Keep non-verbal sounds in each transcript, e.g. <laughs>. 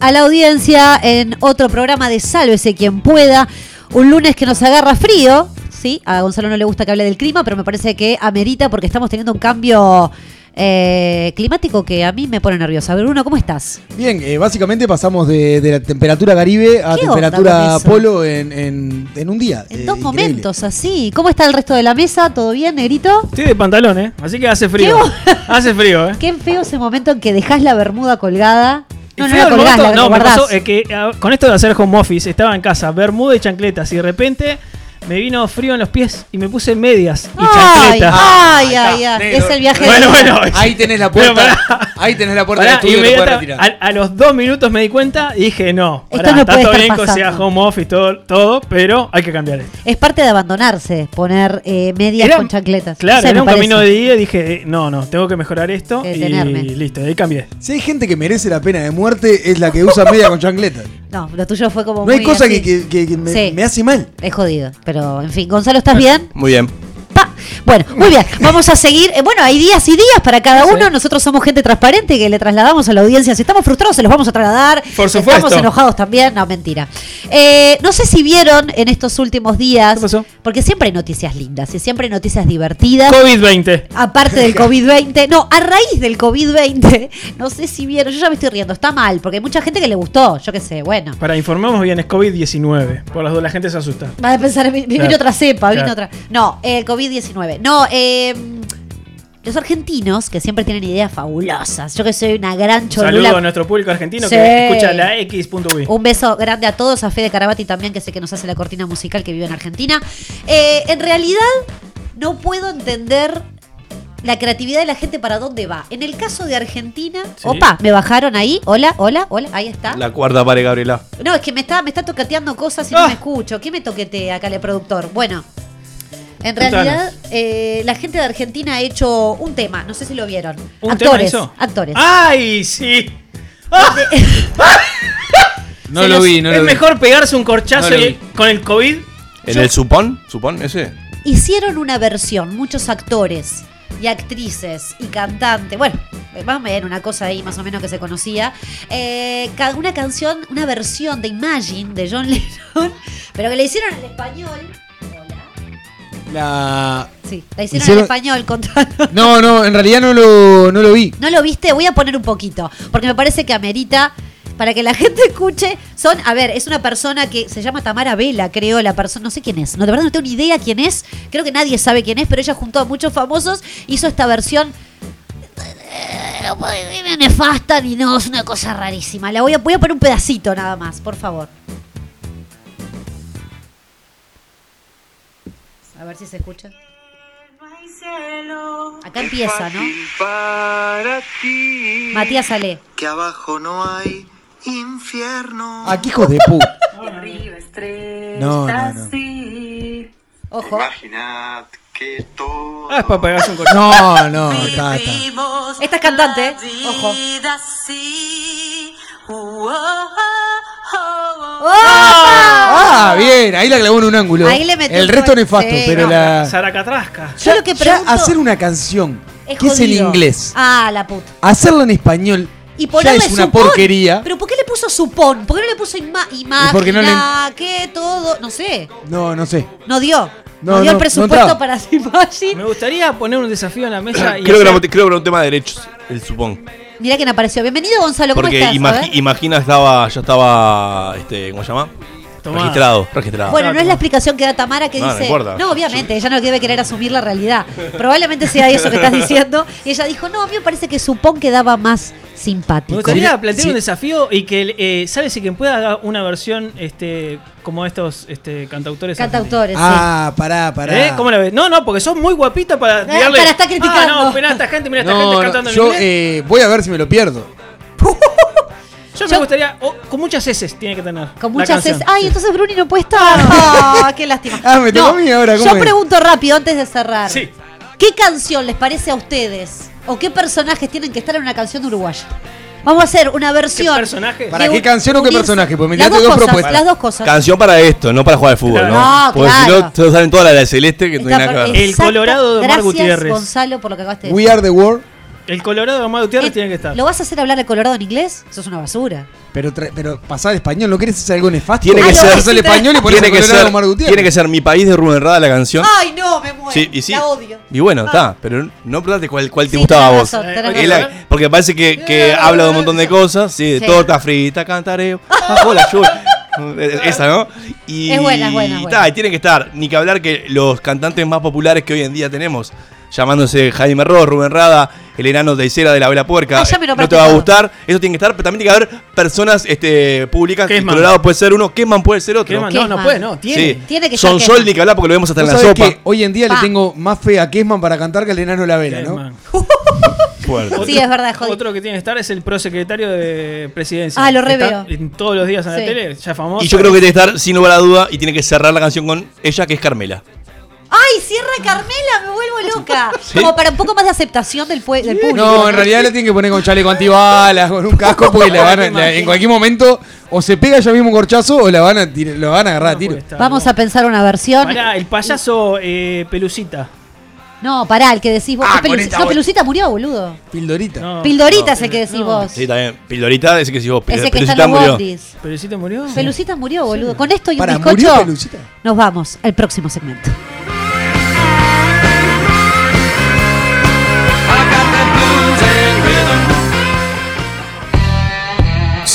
a la audiencia en otro programa de Sálvese quien pueda. Un lunes que nos agarra frío. Sí, a Gonzalo no le gusta que hable del clima, pero me parece que amerita porque estamos teniendo un cambio eh, climático que a mí me pone nerviosa. Bruno, ¿cómo estás? Bien, eh, básicamente pasamos de, de la temperatura Caribe a ¿Qué onda temperatura? Polo en, en- en un día. En Eh, dos increíble. momentos así. ¿Cómo está el resto de la mesa? ¿Todo bien, negrito? Estoy de pantalón, ¿eh? Así que hace frío. hace frío, ¿eh? <laughs> Qué feo ese momento en que dejás la bermuda colgada. No, no feo la el colgás, momento- la, la no, me guardás. pasó, eh, que ah, con esto de hacer home office, estaba en casa, bermuda y chancletas, y de repente me vino frío en los pies y me puse medias y Ay, chancletas. ay, ay, ay. Es el viaje Bueno, de... bueno, <laughs> Ahí tenés la puerta. pará. ahí tenés la puerta Pará, del estudio, retirar. a, a los dos minutos me di cuenta y dije, no, Esto pará, no está puede todo bien que sea home office, todo, todo, pero hay que cambiar esto. Es parte de abandonarse, poner eh, medias Era- con chancletas. Claro, No sé, era un parece. camino de día y dije, eh, no, no, tengo que mejorar esto y listo, ahí cambié. Si hay gente que merece la pena de muerte, es la que usa media con chancleta. <laughs> No, lo tuyo fue como No hay muy cosa así. que, que- que- que me, Sí. me hace mal. Es jodido, pero en fin. Gonzalo, ¿estás bien? Muy bien. Bueno, muy bien. <laughs> Vamos a seguir. Eh, bueno, hay días y días para cada uno. Nosotros somos gente transparente que le trasladamos a la audiencia. Si estamos frustrados, se los vamos a trasladar. Por Si supuesto. Estamos enojados también. No, mentira. Eh, no sé si vieron en estos últimos días. ¿Qué pasó? Porque siempre hay noticias lindas y siempre hay noticias divertidas. COVID-20. Aparte del <laughs> COVID-20, no, a raíz del COVID-20, no sé si vieron, yo ya me estoy riendo, está mal, porque hay mucha gente que le gustó, yo qué sé, bueno. Para informamos bien, es COVID-19. Por las dos, la gente se asusta. Va a pensar, vi- vino Claro. otra cepa, vino Claro. otra. No, el COVID-19. No, eh, los argentinos, que siempre tienen ideas fabulosas. Yo que soy una gran Saludo a cholula. nuestro público argentino Sí. que escucha la X.uy. Un beso grande a todos, a Fede Carabati también, que sé que nos hace la cortina musical que vive en Argentina. Eh, en realidad, no puedo entender la creatividad de la gente para dónde va. En el caso de Argentina, Sí. opa, me bajaron ahí. Hola, hola, hola, ahí está. La cuarta pare, Gabriela. No, es que me está, me está toqueteando cosas y no Ah. me escucho. ¿Qué me toquetea acá el productor? Bueno, en realidad, eh, la gente de Argentina ha hecho un tema, no sé si lo vieron. ¿Un actores, tema hizo? actores. ¡Ay, sí! ¡Ah! <laughs> No Se lo vi, no Es lo vi. mejor pegarse un corchazo No lo y- vi. con el COVID. ¿En el supón? ¿Supón ese? Hicieron una versión, muchos actores y actrices y cantantes, bueno, vamos a ver una cosa ahí más o menos que se conocía, eh, ca- una canción, una versión de Imagine de John <laughs> Lennon, pero que le hicieron en español. La... Sí, la hicieron, Hicieron- en español, contanos. <laughs> No, no, en realidad no lo, no lo vi. ¿No lo viste? Voy a poner un poquito, porque me parece que amerita para que la <laughs> gente escuche. Son, a ver, es una persona que se llama Tamara Vela, creo, la persona, no sé quién es, no, de verdad no tengo ni idea quién es, creo que nadie sabe quién es, pero ella junto a muchos famosos hizo esta versión nefasta ni no, es una cosa rarísima. La voy a, voy a poner un pedacito nada más, por favor. A ver si se escucha. Acá empieza, ¿no? Para ti. Matías Ale. Que abajo no hay infierno. <laughs> Qué hijos de puta. No, no, no. Ojo. Imaginad que todo. Ah, es para pegarse un corte. No, no, está, está. Esta es cantante, ¿eh? Ojo. Ah, bien, ahí la clavó en un ángulo. Ahí le metió El resto gol. nefasto, Sí, pero no. la. Zaracatrasca. Yo lo que Ya pregunto hacer una canción es que es en jodido. inglés, Ah, la puta. hacerla en español, Y ya ponerle es una supón. porquería. Pero ¿por qué le puso supón? ¿Por qué no le puso ima imagina? porque no le- que todo? No sé. No, no sé. No dio. No, No, dio no, el no presupuesto entraba. para <laughs> Imagine. Me gustaría poner un desafío en la mesa y Creo que, hacer- era, creo que era un tema de derechos, el supón. Mirá quién apareció. Bienvenido, Gonzalo. ¿Cómo Porque estás? Imagi-. Imagina estaba, ya estaba, este, ¿cómo se llama? Tomá. Registrado, registrado. Bueno, no es la explicación que da Tamara que No, no dice. importa. No, obviamente, ella no debe querer asumir la realidad. Probablemente sea eso que estás diciendo. Y ella dijo, no, a mí me parece que supón quedaba más Me simpático. gustaría Como- plantear sí. un desafío y que, eh, ¿sabes? Si quien pueda haga una versión este, como estos este, cantautores. Cantautores, Ah, pará, pará. ¿Eh? ¿Cómo la ves? No, no, porque sos muy guapita para Eh, tirarle. para estar criticando. Ah, no, mirá esta gente, mira esta No, gente no, cantando en yo inglés. eh, voy a ver si me lo pierdo. Yo me gustaría. oh, con muchas S tiene que tener. Con la muchas canción. es. Ay, entonces Bruni no puede estar. Ah, qué lástima. <laughs> Ah, me tocó a mí ahora, ¿cómo Yo es? pregunto rápido antes de cerrar. Sí. ¿Qué canción les parece a ustedes? ¿O qué personajes tienen que estar en una canción uruguaya? Vamos a hacer una versión. personaje? ¿Para de qué un- canción o qué personaje? Pues me las tiraste dos dos cosas, propuestas. Las dos cosas. Canción para esto, no para jugar al fútbol, Claro. ¿no? No, Porque si no, todos salen toda la de celeste que no tiene Está nada que per- ver. El. Colorado de Omar Gracias, Gutiérrez. Gonzalo, por lo que acabaste de We decir. are the world. El Colorado de Omar Gutiérrez Eh, tiene que estar. ¿Lo vas a hacer hablar de Colorado en inglés? Eso es una basura. Pero, pero pasar al español, ¿no querés hacer algo nefasto? Tiene que Pasás ser- al español y pones Tiene que, Colorado ser, tiene que ser mi país de Rubén Rada la canción. Ay, no, me muero. Sí, y sí. La odio. Y bueno, Ah. está, pero no preguntaste cuál, cuál te Sí, gustaba a vos. porque, razón. la- porque parece que, que habla de un montón de cosas, sí, de Sí. torta frita, cantaré, bajo la lluvia. Esa, ¿no? Y, Es buena, es buena, es y buena. ta, y tiene que estar, ni que hablar que los cantantes más populares que hoy en día tenemos, llamándose Jaime Ross, Rubén Rada, el enano de Isera de la Vela Puerca, Ah, ya me no te va a gustar, eso tiene que estar, pero también tiene que haber personas este, públicas, Kesman. Colorado puede ser uno, Kesman puede ser otro. Kesman, no, no puede, no, tiene. Sí. Tiene que Son Sol ni que hablar porque lo vemos hasta en la sopa. que hoy en día Pa. le tengo más fe a Kesman para cantar que al enano de la vela, ¿no? Kesman. <laughs> Fuerte. Sí, es verdad, jodido. Otro que tiene que estar es el prosecretario de presidencia. Ah, lo reveo. Todos los días en Sí. la tele, ya famoso. Y yo creo que tiene que estar sin lugar a duda y tiene que cerrar la canción con ella, que es Carmela. Ay, cierra Carmela, me vuelvo loca. <laughs> Como para un poco más de aceptación del, pue- del público. No, en realidad le tienen que poner con chaleco antibalas, con un casco, porque le van a- la- en cualquier momento o se pega ya mismo un corchazo o la van a, tir- van a agarrar a tiro. Vamos no. a pensar una versión. Pará, el payaso eh, Pelucita. No, pará, el que decís vos. Ah, ¿Es Pelu- con esta no, voz. Pelucita murió, boludo. Pildorita. No, Pildorita no, es el que decís no. vos. Sí, también. Pildorita, ese que si vos. Ese que Pelucita está en los murió. Bondis. ¿Pelucita murió? Pelucita murió, boludo. Con esto y un Para, bizcocho. ¿murió Pelucita? Nos vamos al próximo segmento.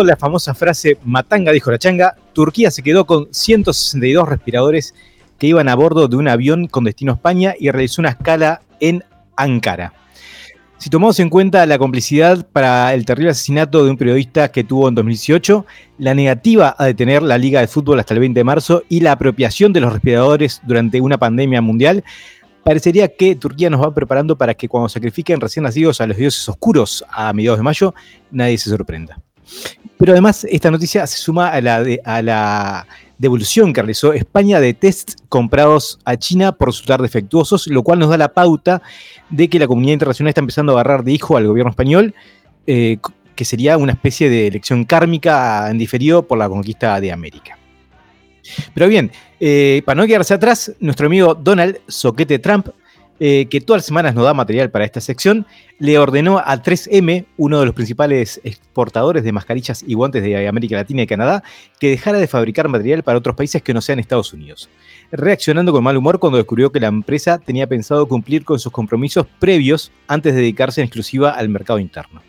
La famosa frase Matanga dijo la changa, Turquía se quedó con 162 respiradores que iban a bordo de un avión con destino a España y realizó una escala en Ankara. Si tomamos en cuenta la complicidad para el terrible asesinato de un periodista que tuvo en 2018, la negativa a detener la Liga de Fútbol hasta el 20 de marzo y la apropiación de los respiradores durante una pandemia mundial, parecería que Turquía nos va preparando para que cuando sacrifiquen recién nacidos a los dioses oscuros a mediados de mayo, nadie se sorprenda. Pero además, esta noticia se suma a la, a la devolución que realizó España de tests comprados a China por resultar defectuosos, lo cual nos da la pauta de que la comunidad internacional está empezando a agarrar de hijo al gobierno español, eh, que sería una especie de elección kármica en diferido por la conquista de América. Pero bien, eh, para no quedarse atrás, nuestro amigo Donald Soquete Trump eh, que todas las semanas nos da material para esta sección, le ordenó a 3M, uno de los principales exportadores de mascarillas y guantes de América Latina y Canadá, que dejara de fabricar material para otros países que no sean Estados Unidos, reaccionando con mal humor cuando descubrió que la empresa tenía pensado cumplir con sus compromisos previos antes de dedicarse en exclusiva al mercado interno.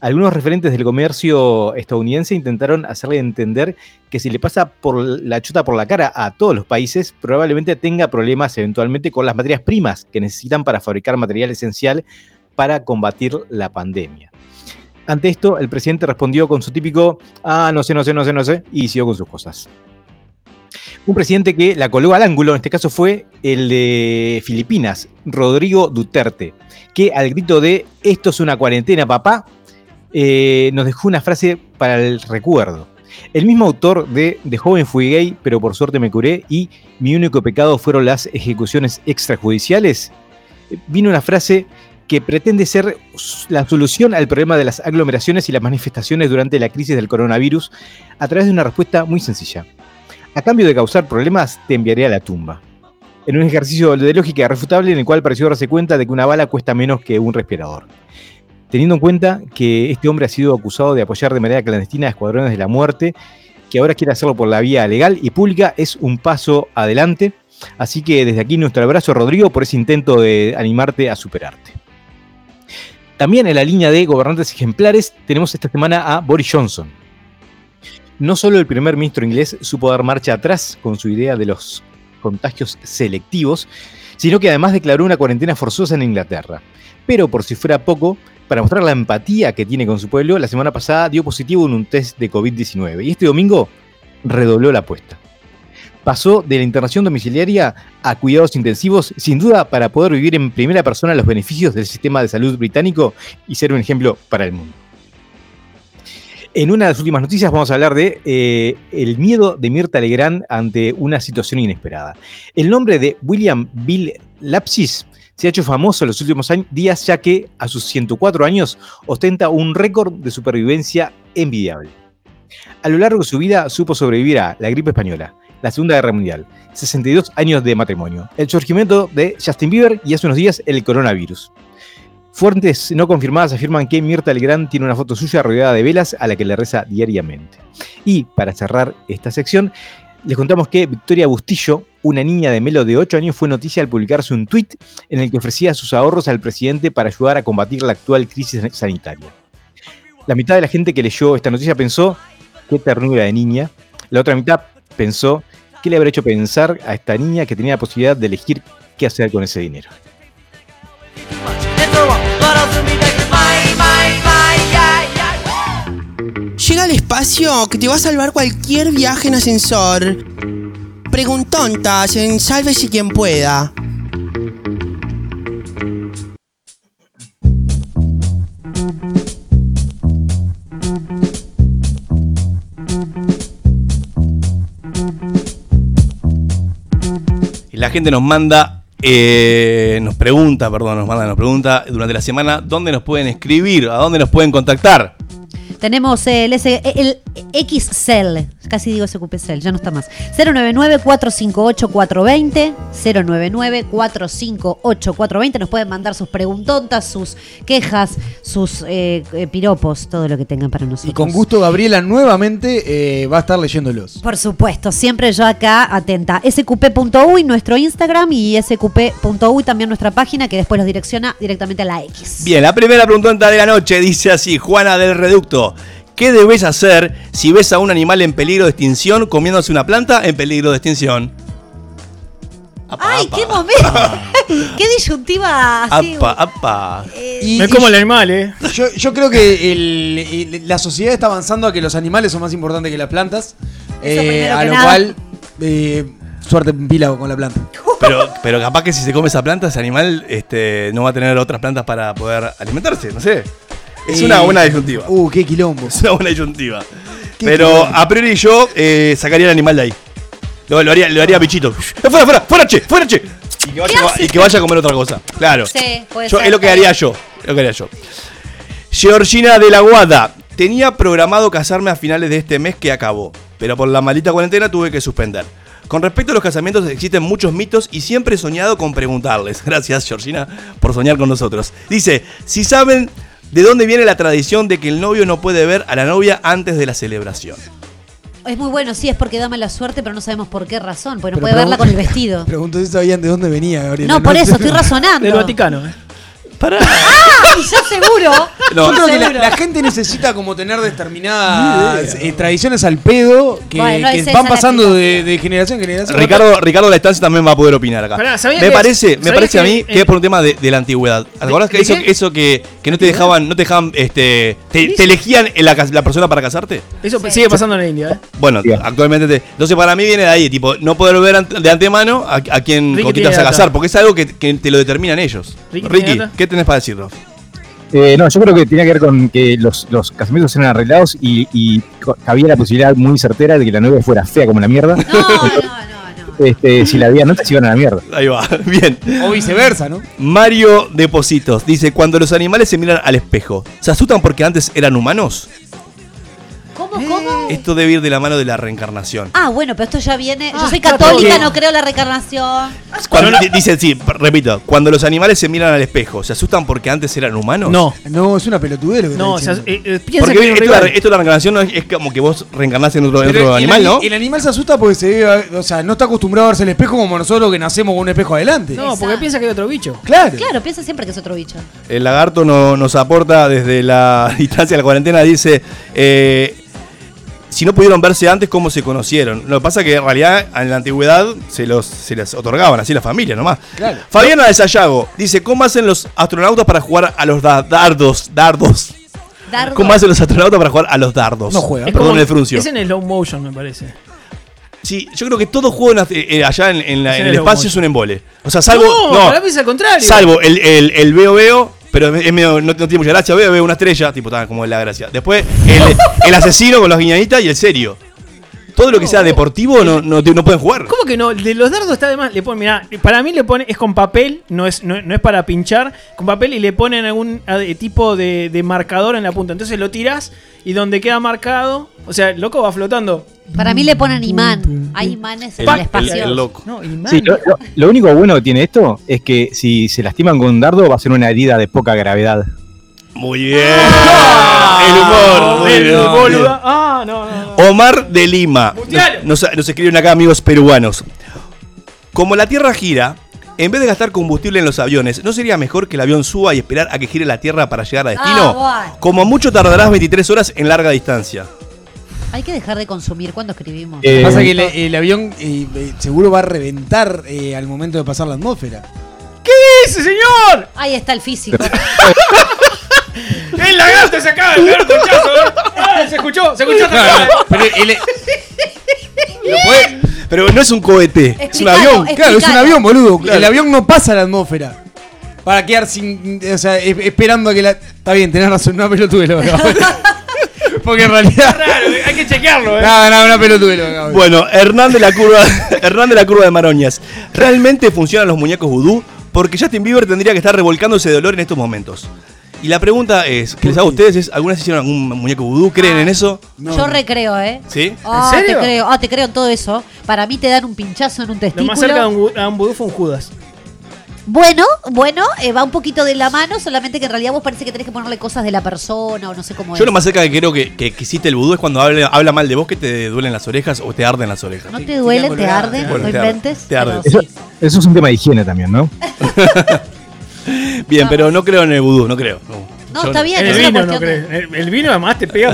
Algunos referentes del comercio estadounidense intentaron hacerle entender que si le pasa por la chuta por la cara a todos los países, probablemente tenga problemas eventualmente con las materias primas que necesitan para fabricar material esencial para combatir la pandemia. Ante esto, el presidente respondió con su típico, ah, no sé, no sé, no sé, no sé, y siguió con sus cosas. Un presidente que la colgó al ángulo, en este caso fue el de Filipinas, Rodrigo Duterte, que al grito de esto es una cuarentena, papá, eh, nos dejó una frase para el recuerdo. El mismo autor de De joven fui gay, pero por suerte me curé y mi único pecado fueron las ejecuciones extrajudiciales, vino una frase que pretende ser la solución al problema de las aglomeraciones y las manifestaciones durante la crisis del coronavirus a través de una respuesta muy sencilla. A cambio de causar problemas, te enviaré a la tumba. En un ejercicio de lógica irrefutable en el cual pareció darse cuenta de que una bala cuesta menos que un respirador teniendo en cuenta que este hombre ha sido acusado de apoyar de manera clandestina a escuadrones de la muerte, que ahora quiere hacerlo por la vía legal y pública, es un paso adelante. Así que desde aquí nuestro abrazo, Rodrigo, por ese intento de animarte a superarte. También en la línea de gobernantes ejemplares tenemos esta semana a Boris Johnson. No solo el primer ministro inglés supo dar marcha atrás con su idea de los contagios selectivos, sino que además declaró una cuarentena forzosa en Inglaterra. Pero por si fuera poco, para mostrar la empatía que tiene con su pueblo, la semana pasada dio positivo en un test de COVID-19 y este domingo redobló la apuesta. Pasó de la internación domiciliaria a cuidados intensivos, sin duda para poder vivir en primera persona los beneficios del sistema de salud británico y ser un ejemplo para el mundo. En una de las últimas noticias vamos a hablar de eh, el miedo de Mirta Legrand ante una situación inesperada. El nombre de William Bill Lapsis se ha hecho famoso en los últimos días ya que a sus 104 años ostenta un récord de supervivencia envidiable. A lo largo de su vida supo sobrevivir a la gripe española, la Segunda Guerra Mundial, 62 años de matrimonio, el surgimiento de Justin Bieber y hace unos días el coronavirus. Fuentes no confirmadas afirman que Mirta Legrand tiene una foto suya rodeada de velas a la que le reza diariamente. Y para cerrar esta sección, les contamos que Victoria Bustillo, una niña de Melo de 8 años, fue noticia al publicarse un tuit en el que ofrecía sus ahorros al presidente para ayudar a combatir la actual crisis sanitaria. La mitad de la gente que leyó esta noticia pensó, qué ternura de niña. La otra mitad pensó, ¿qué le habrá hecho pensar a esta niña que tenía la posibilidad de elegir qué hacer con ese dinero? Llega al espacio que te va a salvar cualquier viaje en ascensor. Preguntontas en Sálvese quien pueda. La gente nos manda, eh, nos pregunta, perdón, nos manda, nos pregunta durante la semana dónde nos pueden escribir, a dónde nos pueden contactar. Tenemos el, el XCEL, casi digo SQPCEL, ya no está más. 099-458-420, 099-458-420. Nos pueden mandar sus preguntontas, sus quejas, sus eh, eh, piropos, todo lo que tengan para nosotros. Y con gusto Gabriela nuevamente eh, va a estar leyéndolos. Por supuesto, siempre yo acá atenta. sqp.uy, nuestro Instagram, y sqp.uy también nuestra página, que después los direcciona directamente a la X. Bien, la primera pregunta de la noche dice así, Juana del Reducto. ¿Qué debes hacer si ves a un animal en peligro de extinción comiéndose una planta en peligro de extinción? ¡Ay, qué momento! <laughs> ¡Qué disyuntiva así! Apa, apa. Y- Me y como el animal, ¿eh? Yo, yo creo que el- el- la sociedad está avanzando a que los animales son más importantes que las plantas. eh, a lo nada. cual, eh, suerte en pila con la planta. Pero, pero capaz que si se come esa planta, ese animal este, no va a tener otras plantas para poder alimentarse, no sé. Es Eh, una buena disyuntiva. Uh, qué quilombo. Es una buena disyuntiva. Qué Pero quilombo. a priori yo eh, sacaría el animal de ahí. Lo, lo haría, lo haría bichito. ¡Eh, ¡Fuera, fuera! ¡Fuera, che! ¡Fuera, che! Y que, vaya, hace? y que vaya a comer otra cosa. Claro. Sí, puede Yo- ser. es lo que haría yo. Lo que haría yo. Georgina de la Guada. Tenía programado casarme a finales de este mes que acabó, pero por la maldita cuarentena tuve que suspender. Con respecto a los casamientos existen muchos mitos y siempre he soñado con preguntarles. <laughs> Gracias, Georgina, por soñar con nosotros. Dice, si saben de dónde viene la tradición de que el novio no puede ver a la novia antes de la celebración. Es muy bueno, sí, es porque da mala suerte, pero no sabemos por qué razón, porque no Pero puede verla con el vestido. <laughs> Preguntó si sabían de dónde venía, Gabriel. No, por eso, <laughs> estoy razonando. Del Vaticano, ¿eh? Pará. ¡Ah! Y yo seguro. No. Yo creo que la, gente necesita como tener determinadas eh, tradiciones al pedo que, Bueno, van pasando de, de generación en generación. Ricardo, Ricardo La Estancia también va a poder opinar acá. Pará, ¿sabían me parece, me ¿sabías parece a mí que es por un tema de, de la antigüedad. ¿Te acordás que eso, eso que, que no te dejaban, no te dejaban, este, te, te elegían la, persona para casarte? Eso sigue pasando en la India, ¿eh? Bueno, actualmente te- entonces para mí viene de ahí, tipo, no poder ver ante- de antemano a, a quien con quién te vas a casar, porque es algo que, que te lo determinan ellos. Ricky. ¿qué tenés para decirnos? Eh, no, yo creo que tenía que ver con que los, los casamientos eran arreglados y, había la posibilidad muy certera de que la novia fuera fea como la mierda. No, no, no, no. Este, si la había nota, se iban a la mierda. Ahí va, <laughs> bien. O viceversa, ¿no? Mario Depositos dice, cuando los animales se miran al espejo, ¿se asustan porque antes eran humanos? ¿Cómo, cómo? Esto debe ir de la mano de la reencarnación. Ah, bueno, pero esto ya viene. Yo Ah, soy católica, no creo en la reencarnación. Cuando, di- dice, sí, repito, cuando los animales se miran al espejo, ¿se asustan porque antes eran humanos? No, No, es una pelotudez lo que no, o sea, eh, eh, piensa Porque que esto, de la, rival. esto de la reencarnación no es, es como que vos reencarnás en otro, animal, ani- ¿no? El animal se asusta porque se ve, o sea, no está acostumbrado a verse el espejo como nosotros que nacemos con un espejo adelante. No, porque Exacto. piensa que hay otro bicho. Claro. Claro, piensa siempre que es otro bicho. El lagarto no- nos aporta desde la <laughs> distancia de la cuarentena, dice, eh, si no pudieron verse antes, ¿cómo se conocieron? Lo que pasa es que en realidad en la antigüedad se, los, se les otorgaban así las familias nomás. Claro. Fabiana de Sayago dice, ¿cómo hacen los astronautas para jugar a los da- dardos? Dardos. Dardo. ¿Cómo hacen los astronautas para jugar a los dardos? No juegan. Es Perdón el fruncio. Es en el slow motion, me parece. Sí, yo creo que todo juego en la- eh, allá en, en la- Es en en el el espacio es un embole. O sea, salvo... no, no, para mí es al contrario. Salvo el, el, el veo veo, pero es medio- no, no tiene mucha gracia. Veo veo una estrella, tipo, está como la gracia. Después el, el asesino con las guiñaditas y el serio. Todo lo que sea deportivo no, no, no pueden jugar. ¿Cómo que no? De los dardos está de más. Le ponen, mirá, para mí le pone, es con papel, no es, no, no es para pinchar, con papel y le ponen algún tipo de, de marcador en la punta. Entonces lo tiras y donde queda marcado, o sea, el loco va flotando. Para mí le ponen imán. Hay imanes en El- el, espacio. el- el loco. No, Sí, lo, lo- lo único bueno que tiene esto es que si se lastiman con un dardo va a ser una herida de poca gravedad. Muy bien. el humor. muy el bien. boluda. Ah, no, no. Omar de Lima. Nos, nos escriben acá amigos peruanos. Como la Tierra gira, en vez de gastar combustible en los aviones, ¿no sería mejor que el avión suba y esperar a que gire la Tierra para llegar a destino? Ah, bueno. Como mucho tardarás 23 horas en larga distancia. Hay que dejar de consumir cuando escribimos. Eh, Pasa que el, el avión eh, eh, seguro va a reventar eh, al momento de pasar la atmósfera. ¿Qué dice, señor? Ahí está el físico. <laughs> <laughs> El lagarto se acaba de pegar conchazo. Ah, se escuchó, se escuchó. Pero el- <laughs> Lo puede- Pero no es un cohete, es un avión. Claro, es un avión, boludo. Claro. El avión no pasa la atmósfera. Para quedar sin. O sea, es- esperando a que la. Está bien, tenés razón, una pelotuelo. <laughs> Porque en realidad. Raro, hay que chequearlo, eh. No, no, una pelotuelo. Bueno, Hernán de la curva, <laughs> Hernán de la curva de Maroñas. ¿Realmente funcionan los muñecos vudú? Porque Justin Bieber tendría que estar revolcándose de dolor en estos momentos. Y la pregunta es, que les hago a ustedes es, ¿alguna vez hicieron algún muñeco vudú? ¿Creen en eso? Yo recreo, ¿eh? ¿Sí? Ah, ¿En serio? Te creo, ah, te creo en todo eso. Para mí te dan un pinchazo en un Lo testículo. más cerca de un, a un vudú fue un Judas. Bueno, bueno, eh, va un poquito de la mano, solamente que en realidad vos parece que tenés que ponerle cosas de la persona o no sé cómo Yo es. lo más cerca que creo que, que, que existe el vudú es cuando habla, habla mal de vos que te duelen las orejas o te arden las orejas. ¿No te duelen, te arden? bueno, no te arden, inventes. te arden. Eso, eso es un tema de higiene también, ¿no? <laughs> Bien, pero no creo en el vudú, no creo. No, No, está bien, el vino no crees. El, el vino además te pega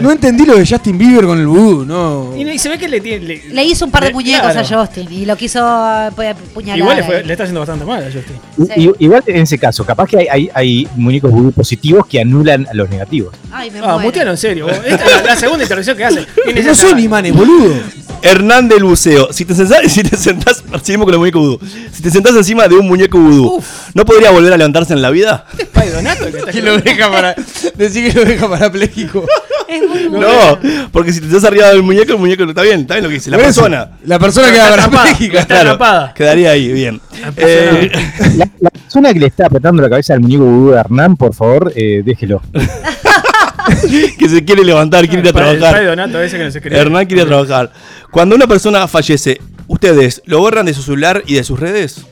No, entendí lo de Justin Bieber con el vudú, no. y, se ve que le tiene. Le, Le hizo un par de claro. a Justin y lo quiso eh, pu- puñalar. Igual le, fue- ahí. le está haciendo bastante mal a Justin. Igual en ese caso, capaz que hay, hay, hay muñecos vudú positivos que anulan a los negativos. Ay, me Ah, muero. mutealo en serio. Esta es la, la segunda intervención que hace. No son imanes, boludo. Hernán del Buceo, si te sentás, si te sentás, seguimos con el muñeco vudú. Si te sentás encima de un muñeco vudú, ¿no podría volver a levantarse en la vida? Donato que está Que lo deja para. <laughs> Decir que lo deja parapléjico. Es muy bueno. No, porque si te estás arriba del muñeco, el muñeco está bien, está bien lo que dice. La Por eso, persona. La persona queda parapléjica. está atrapada. Quedaría ahí, bien. Eh, <laughs> La, la persona que le está apretando la cabeza al muñeco vudú de Hernán, por favor, eh, déjelo. <laughs> que se quiere levantar, quiere ir a El trabajar. Donato ese que nos escribe. Hernán quiere trabajar. Cuando una persona fallece, ¿Ustedes lo borran de su celular y de sus redes?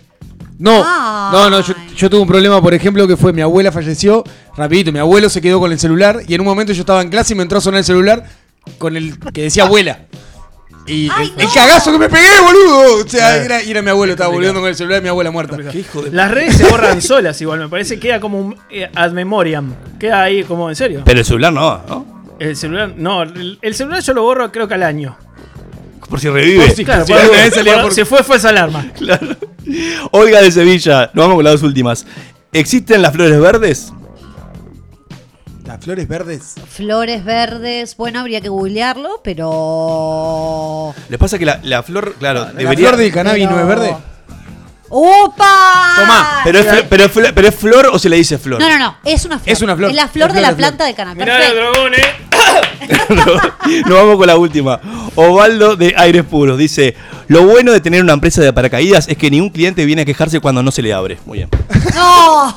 No, Ay. no, no, yo, yo tuve un problema, por ejemplo, que fue mi abuela falleció, rapidito, mi abuelo se quedó con el celular y en un momento yo estaba en clase y me entró a sonar el celular con el que decía abuela. Y Ay, el, el no. cagazo que me pegué, boludo. O sea, era, y era mi abuelo, estaba volviendo con el celular de mi abuela muerta. Las redes se borran <laughs> solas igual, me parece. Queda como un eh, ad memoriam. Queda ahí como, ¿en serio? Pero el celular no, ¿no? El celular, no, el, el celular yo lo borro creo que al año. Por si revive. Por si- Claro, por- salía por- se fue falsa alarma. <laughs> Claro. Olga de Sevilla, nos vamos con las dos últimas. ¿Existen las flores verdes? Las flores verdes. Flores verdes, bueno, habría que googlearlo, pero. Les pasa que la, la flor, claro, La debería. flor del cannabis no es verde. ¡Opa! Tomá, Pero es, fl- pero, es fl- pero es flor o se le dice flor. No, no, no, es una flor. Es una flor. Es la flor Es de la flor. planta de cannabis. Mirá el Perfecto. dragón, eh. <laughs> Nos vamos con la última. Ovaldo de Aires Puros dice: Lo bueno de tener una empresa de paracaídas es que ningún cliente viene a quejarse cuando no se le abre. Muy bien. ¡No!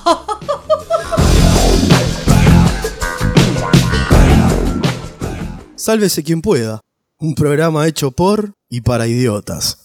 Sálvese quien pueda. Un programa hecho por y para idiotas.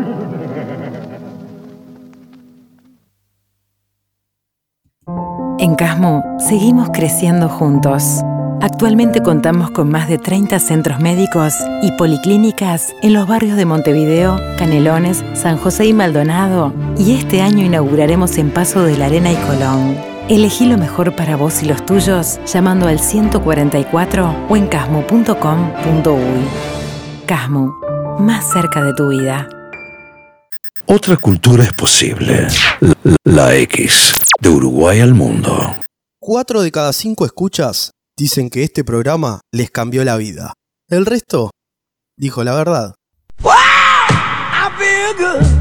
En Casmo seguimos creciendo juntos. Actualmente contamos con más de 30 centros médicos y policlínicas en los barrios de Montevideo, Canelones, San José y Maldonado. Y este año inauguraremos en Paso de la Arena y Colón. Elegí lo mejor para vos y los tuyos llamando al 144 o en casmo.com.uy. Casmo, más cerca de tu vida. Otra cultura es posible. La, la X, de Uruguay al mundo. Cuatro de cada cinco escuchas dicen que este programa les cambió la vida. El resto dijo la verdad.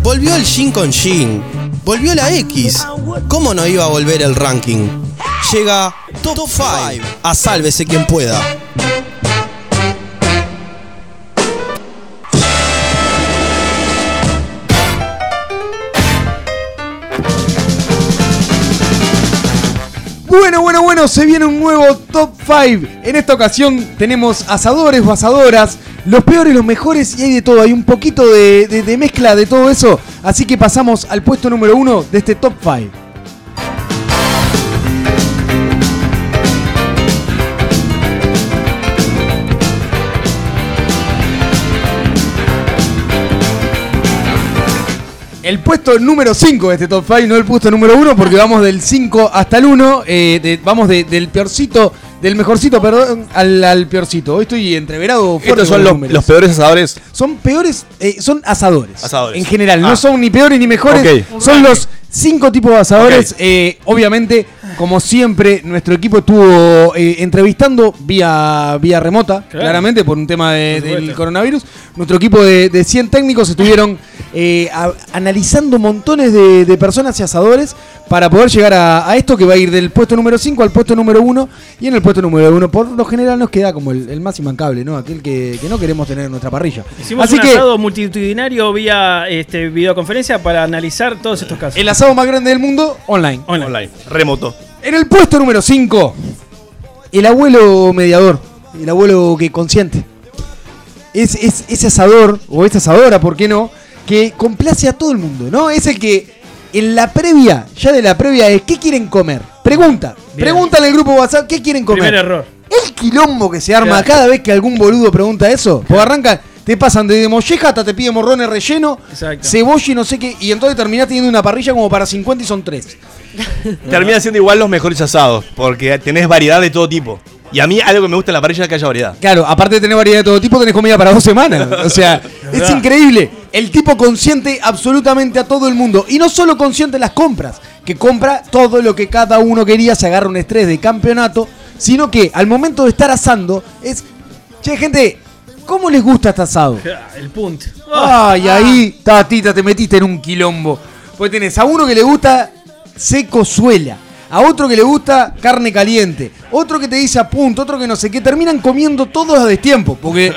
Volvió el Shin con Shin. Volvió la X. ¿Cómo no iba a volver el ranking? Llega Top 5 a Sálvese quien pueda. Bueno, bueno, bueno, se viene un nuevo top 5. En esta ocasión tenemos asadores o asadoras, los peores, los mejores y hay de todo. Hay un poquito de, mezcla de todo eso. Así que pasamos al puesto número uno de este top 5. El puesto número 5 de este top 5, no el puesto número 1, porque vamos del 5 hasta el 1. vamos de- del peorcito, del mejorcito, perdón, al, al peorcito. Hoy estoy entreverado fuerte Estos son los, los peores asadores. Son peores, eh, son asadores. Asadores. En general, Ah. no son ni peores ni mejores. Son los cinco tipos de asadores. Eh, obviamente, como siempre, nuestro equipo estuvo eh, entrevistando vía, vía remota, Claro. claramente, por un tema de- Por supuesto. del coronavirus. Nuestro equipo de, de 100 técnicos estuvieron eh, a- analizando montones de, de personas y asadores para poder llegar a, a esto que va a ir del puesto número 5 al puesto número 1. Y en el puesto número 1, por lo general, nos queda como el, el más imbancable, ¿no? Aquel que, que no queremos tener en nuestra parrilla. Hicimos Así un que. asado multitudinario vía este, videoconferencia para analizar todos estos casos. El asado más grande del mundo, online. Online. Remoto. En el puesto número 5, el abuelo mediador, el abuelo que consiente. Es, es ese asador, o esa asadora, ¿por qué no? Que complace a todo el mundo, ¿no? Es el que en la previa, ya de la previa es, ¿qué quieren comer? Pregunta, Bien. pregunta en el grupo WhatsApp, ¿qué quieren comer? Primer error. El quilombo que se arma Claro. cada vez que algún boludo pregunta eso. Porque arrancan, te pasan desde molleja hasta te piden morrones relleno, Exacto. cebolla y no sé qué. Y entonces terminás teniendo una parrilla como para 50 y son 3. <laughs> Terminan siendo igual los mejores asados, porque tenés variedad de todo tipo. Y a mí algo que me gusta en la parrilla es que haya variedad. Claro, aparte de tener variedad de todo tipo, tenés comida para dos semanas. O sea, <laughs> es increíble. El tipo consiente absolutamente a todo el mundo. Y no solo consiente las compras, que compra todo lo que cada uno quería, se agarra un estrés de campeonato, sino que al momento de estar asando es, che gente, ¿cómo les gusta este asado? <laughs> El punto. Ay, ahí, tatita, te metiste en un quilombo. Pues tenés a uno que le gusta seco suela, a otro que le gusta carne caliente, otro que te dice a punto, otro que no sé qué. Terminan comiendo todos a destiempo. Porque,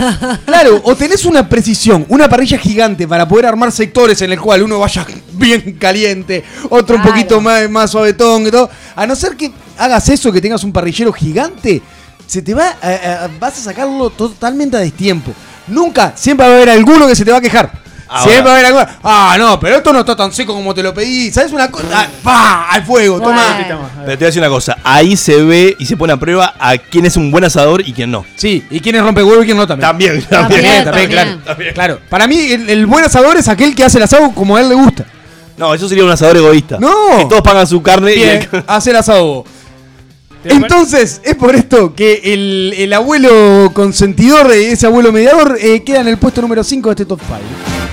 <laughs> claro, o tenés una precisión, una parrilla gigante para poder armar sectores en el cual uno vaya <laughs> bien caliente, otro un poquito más, más suavetón y todo. A no ser que hagas eso, que tengas un parrillero gigante, se te va a- a- vas a sacarlo totalmente a destiempo. Nunca, siempre va a haber alguno que se te va a quejar. Ahora. Siempre va a haber alguno. Ah, no, pero esto no está tan seco como te lo pedí. ¿Sabes una cosa? Ah, ¡Pah! Al fuego, toma. Pero te voy a decir una cosa, ahí se ve y se pone a prueba a quién es un buen asador y quién no. Sí, y quién es rompehuevo y quién no también. También, También, también. también, claro. Claro. Para mí, el, el buen asador es aquel que hace el asado como a él le gusta. No, eso sería un asador egoísta. No. Que todos pagan su carne y el- <laughs> hace el asado vos. Entonces, es por esto que el, el abuelo consentidor, eh, ese abuelo mediador, eh, queda en el puesto número 5 de este top 5.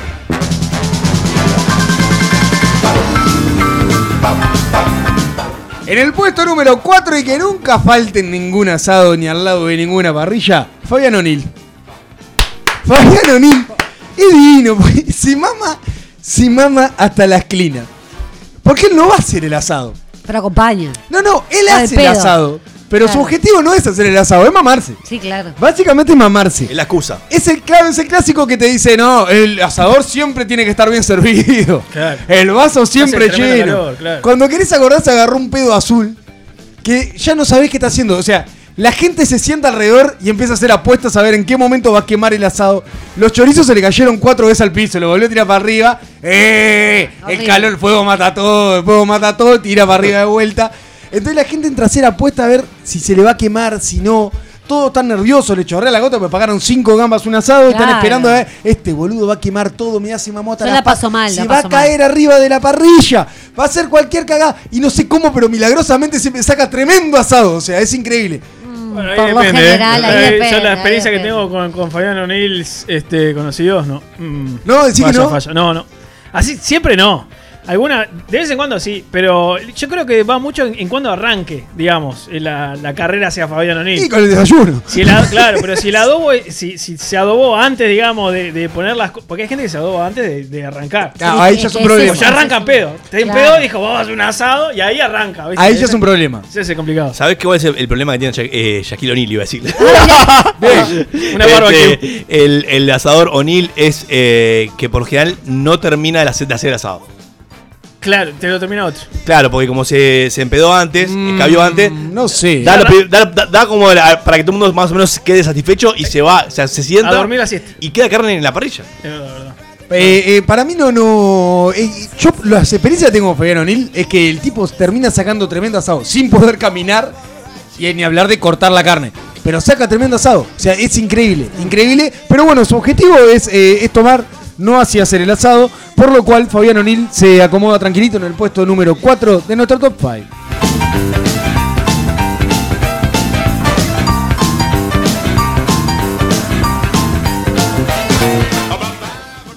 En el puesto número 4 y que nunca falte ningún asado ni al lado de ninguna parrilla, Fabián O'Neill. Fabián O'Neill es divino, <laughs> se mama, se mama hasta las clinas. Porque él no va a hacer el asado. Pero acompaña. No, no, él hace el pedo. asado. Pero su objetivo no es hacer el asado, es mamarse. Sí, claro. Básicamente es mamarse. Es la excusa. Es el, claro, es el clásico que te dice, no, el asador siempre tiene que estar bien servido. Claro. El vaso siempre Hace tremendo lleno. calor, claro. Cuando querés acordarse agarró un pedo azul que ya no sabés qué está haciendo. O sea, la gente se sienta alrededor y empieza a hacer apuestas a ver en qué momento va a quemar el asado. Los chorizos se le cayeron cuatro veces al piso, lo volvió a tirar para arriba. ¡Eh! El calor, el fuego mata todo, el fuego mata todo, tira para arriba de vuelta. Entonces la gente entra a hacer apuesta a ver si se le va a quemar, si no. Todos están nerviosos, le chorrea la gota porque pagaron cinco gambas un asado y están esperando a ver, este boludo va a quemar todo, me hace mamota Yo la la pa- paso mal, Se la va a mal. caer arriba de la parrilla, va a hacer cualquier cagada y no sé cómo, pero milagrosamente se me saca tremendo asado, o sea, es increíble. Bueno, ahí Por lo depende, ¿eh? general, ahí Ahí depende, Yo la ahí experiencia que tengo con, con Fabián O'Neill este, conocidos, no. Mm, No, que falla, no. falla. No, no. Así, siempre no. Alguna, de vez en cuando sí, pero yo creo que va mucho en, en cuando arranque, digamos, en la, la carrera hacia Fabián O'Neill. Y con el desayuno. Si el <laughs> claro, pero si el adobo, es- si, si se adobó antes, digamos, de, de poner las co- Porque hay gente que se adoba antes de, de arrancar. Ah, ahí ya es un O problema. ya arranca pedo. Te Claro. pedo, dijo, vamos a hacer un asado y ahí arranca. ¿viste? Ahí ya es un problema. Ese es complicado. ¿Sabés qué cuál es el, el problema que tiene Sha- eh, Shaquille O'Neal? Iba a decir. <laughs> <laughs> Una barbecue. Este, el, el asador O'Neal es eh, que por lo general no termina de hacer, asado. Claro, te lo termina otro. Claro, porque como se, se empedó antes, escabió antes, No sé. da, lo pri- da- da- da como la- para que todo el mundo más o menos quede satisfecho y se va, o sea, se sienta A dormir la siesta. y queda carne en la parrilla. Es verdad, es verdad. Eh, eh, para mí no, no. eh, yo las experiencias que tengo con Fabián O'Neill es que el tipo termina sacando tremendo asado sin poder caminar y ni hablar de cortar la carne. Pero saca tremendo asado. O sea, es increíble, increíble. Pero bueno, su objetivo es, eh, es tomar no así hacer el asado, por lo cual Fabián O'Neill se acomoda tranquilito en el puesto número 4 de nuestro top 5.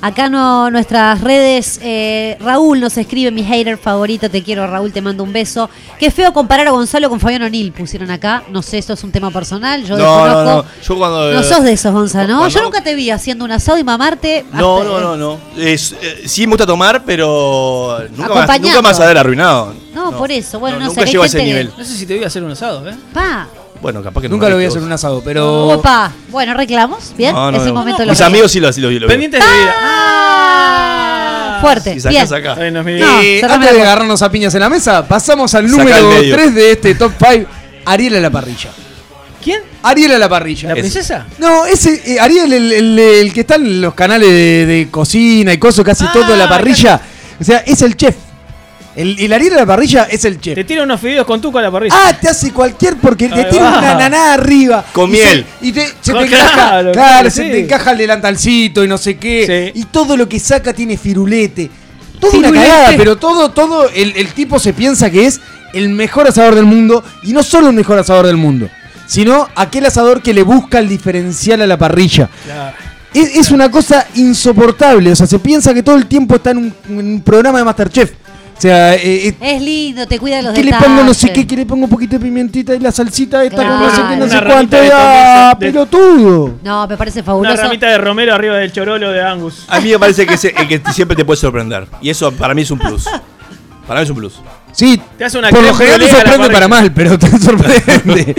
Acá no, nuestras redes, eh, Raúl nos escribe, mi hater favorito, te quiero Raúl, te mando un beso. Qué feo comparar a Gonzalo con Fabián O'Neill, pusieron acá. No sé, esto es un tema personal, yo No, no, desconozco. no. Yo cuando. No sos de esos, Gonzalo, ¿no? Cuando- Yo nunca te vi haciendo un asado y mamarte. No, hasta- no, no, no. Es, eh, sí me gusta tomar, pero nunca más, nunca más haber arruinado. No, por eso. Bueno, no, no, nunca sé. hay llego a ese que- nivel. No sé si te voy a hacer un asado, ¿eh? Pa. Bueno, capaz que no Nunca lo voy a hacer un asado, pero. Opa. Bueno, reclamos. Bien. No, no, es el no. momento de Mis los- amigos sí lo, sí lo. Pendientes de vida. Ah, fuerte. Si bien. sacás acá. Ay, no, Eh, antes de agarrarnos a piñas en la mesa, pasamos al número al medio. 3 de este top 5, Ariel a la parrilla. ¿Quién? Ariel a la parrilla. ¿La princesa? No, ese eh, Ariel, el, el- el que está en los canales de, de cocina y cosas, casi Ah, todo de la parrilla. O sea, es el chef. El, el Ariel a la parrilla es el chef. Te tira unos fideos con tuco a la parrilla. Ah, te hace cualquier porque te Ahí tira va. una nanada arriba. <laughs> Con Y se- miel. y te, se te claro, encaja, claro, claro, se sí. te encaja el delantalcito y no sé qué. Sí. Y todo lo que saca tiene firulete. Todo Firulete. una cagada, pero todo, todo, el, el tipo se piensa que es el mejor asador del mundo. Y no solo el mejor asador del mundo, sino aquel asador que le busca el diferencial a la parrilla. Claro. Es, es una cosa insoportable. O sea, se piensa que todo el tiempo está en un, en un programa de Masterchef. O sea, eh, eh, Es lindo, te cuida de los que le detalles. pongo no sé qué, que le pongo un poquito de pimientita y la salsita esta, Claro. que no sé qué, no Una sé cuánto. de ¡Ah, pelotudo! No, me parece Una fabuloso. ramita de romero arriba del chorolo de Angus. A mí me parece que es el que siempre te puede sorprender. Y eso para mí es un plus. Para mí es un plus. Sí, Te hace una por lo general te a sorprende para mal, pero te <laughs> sorprende.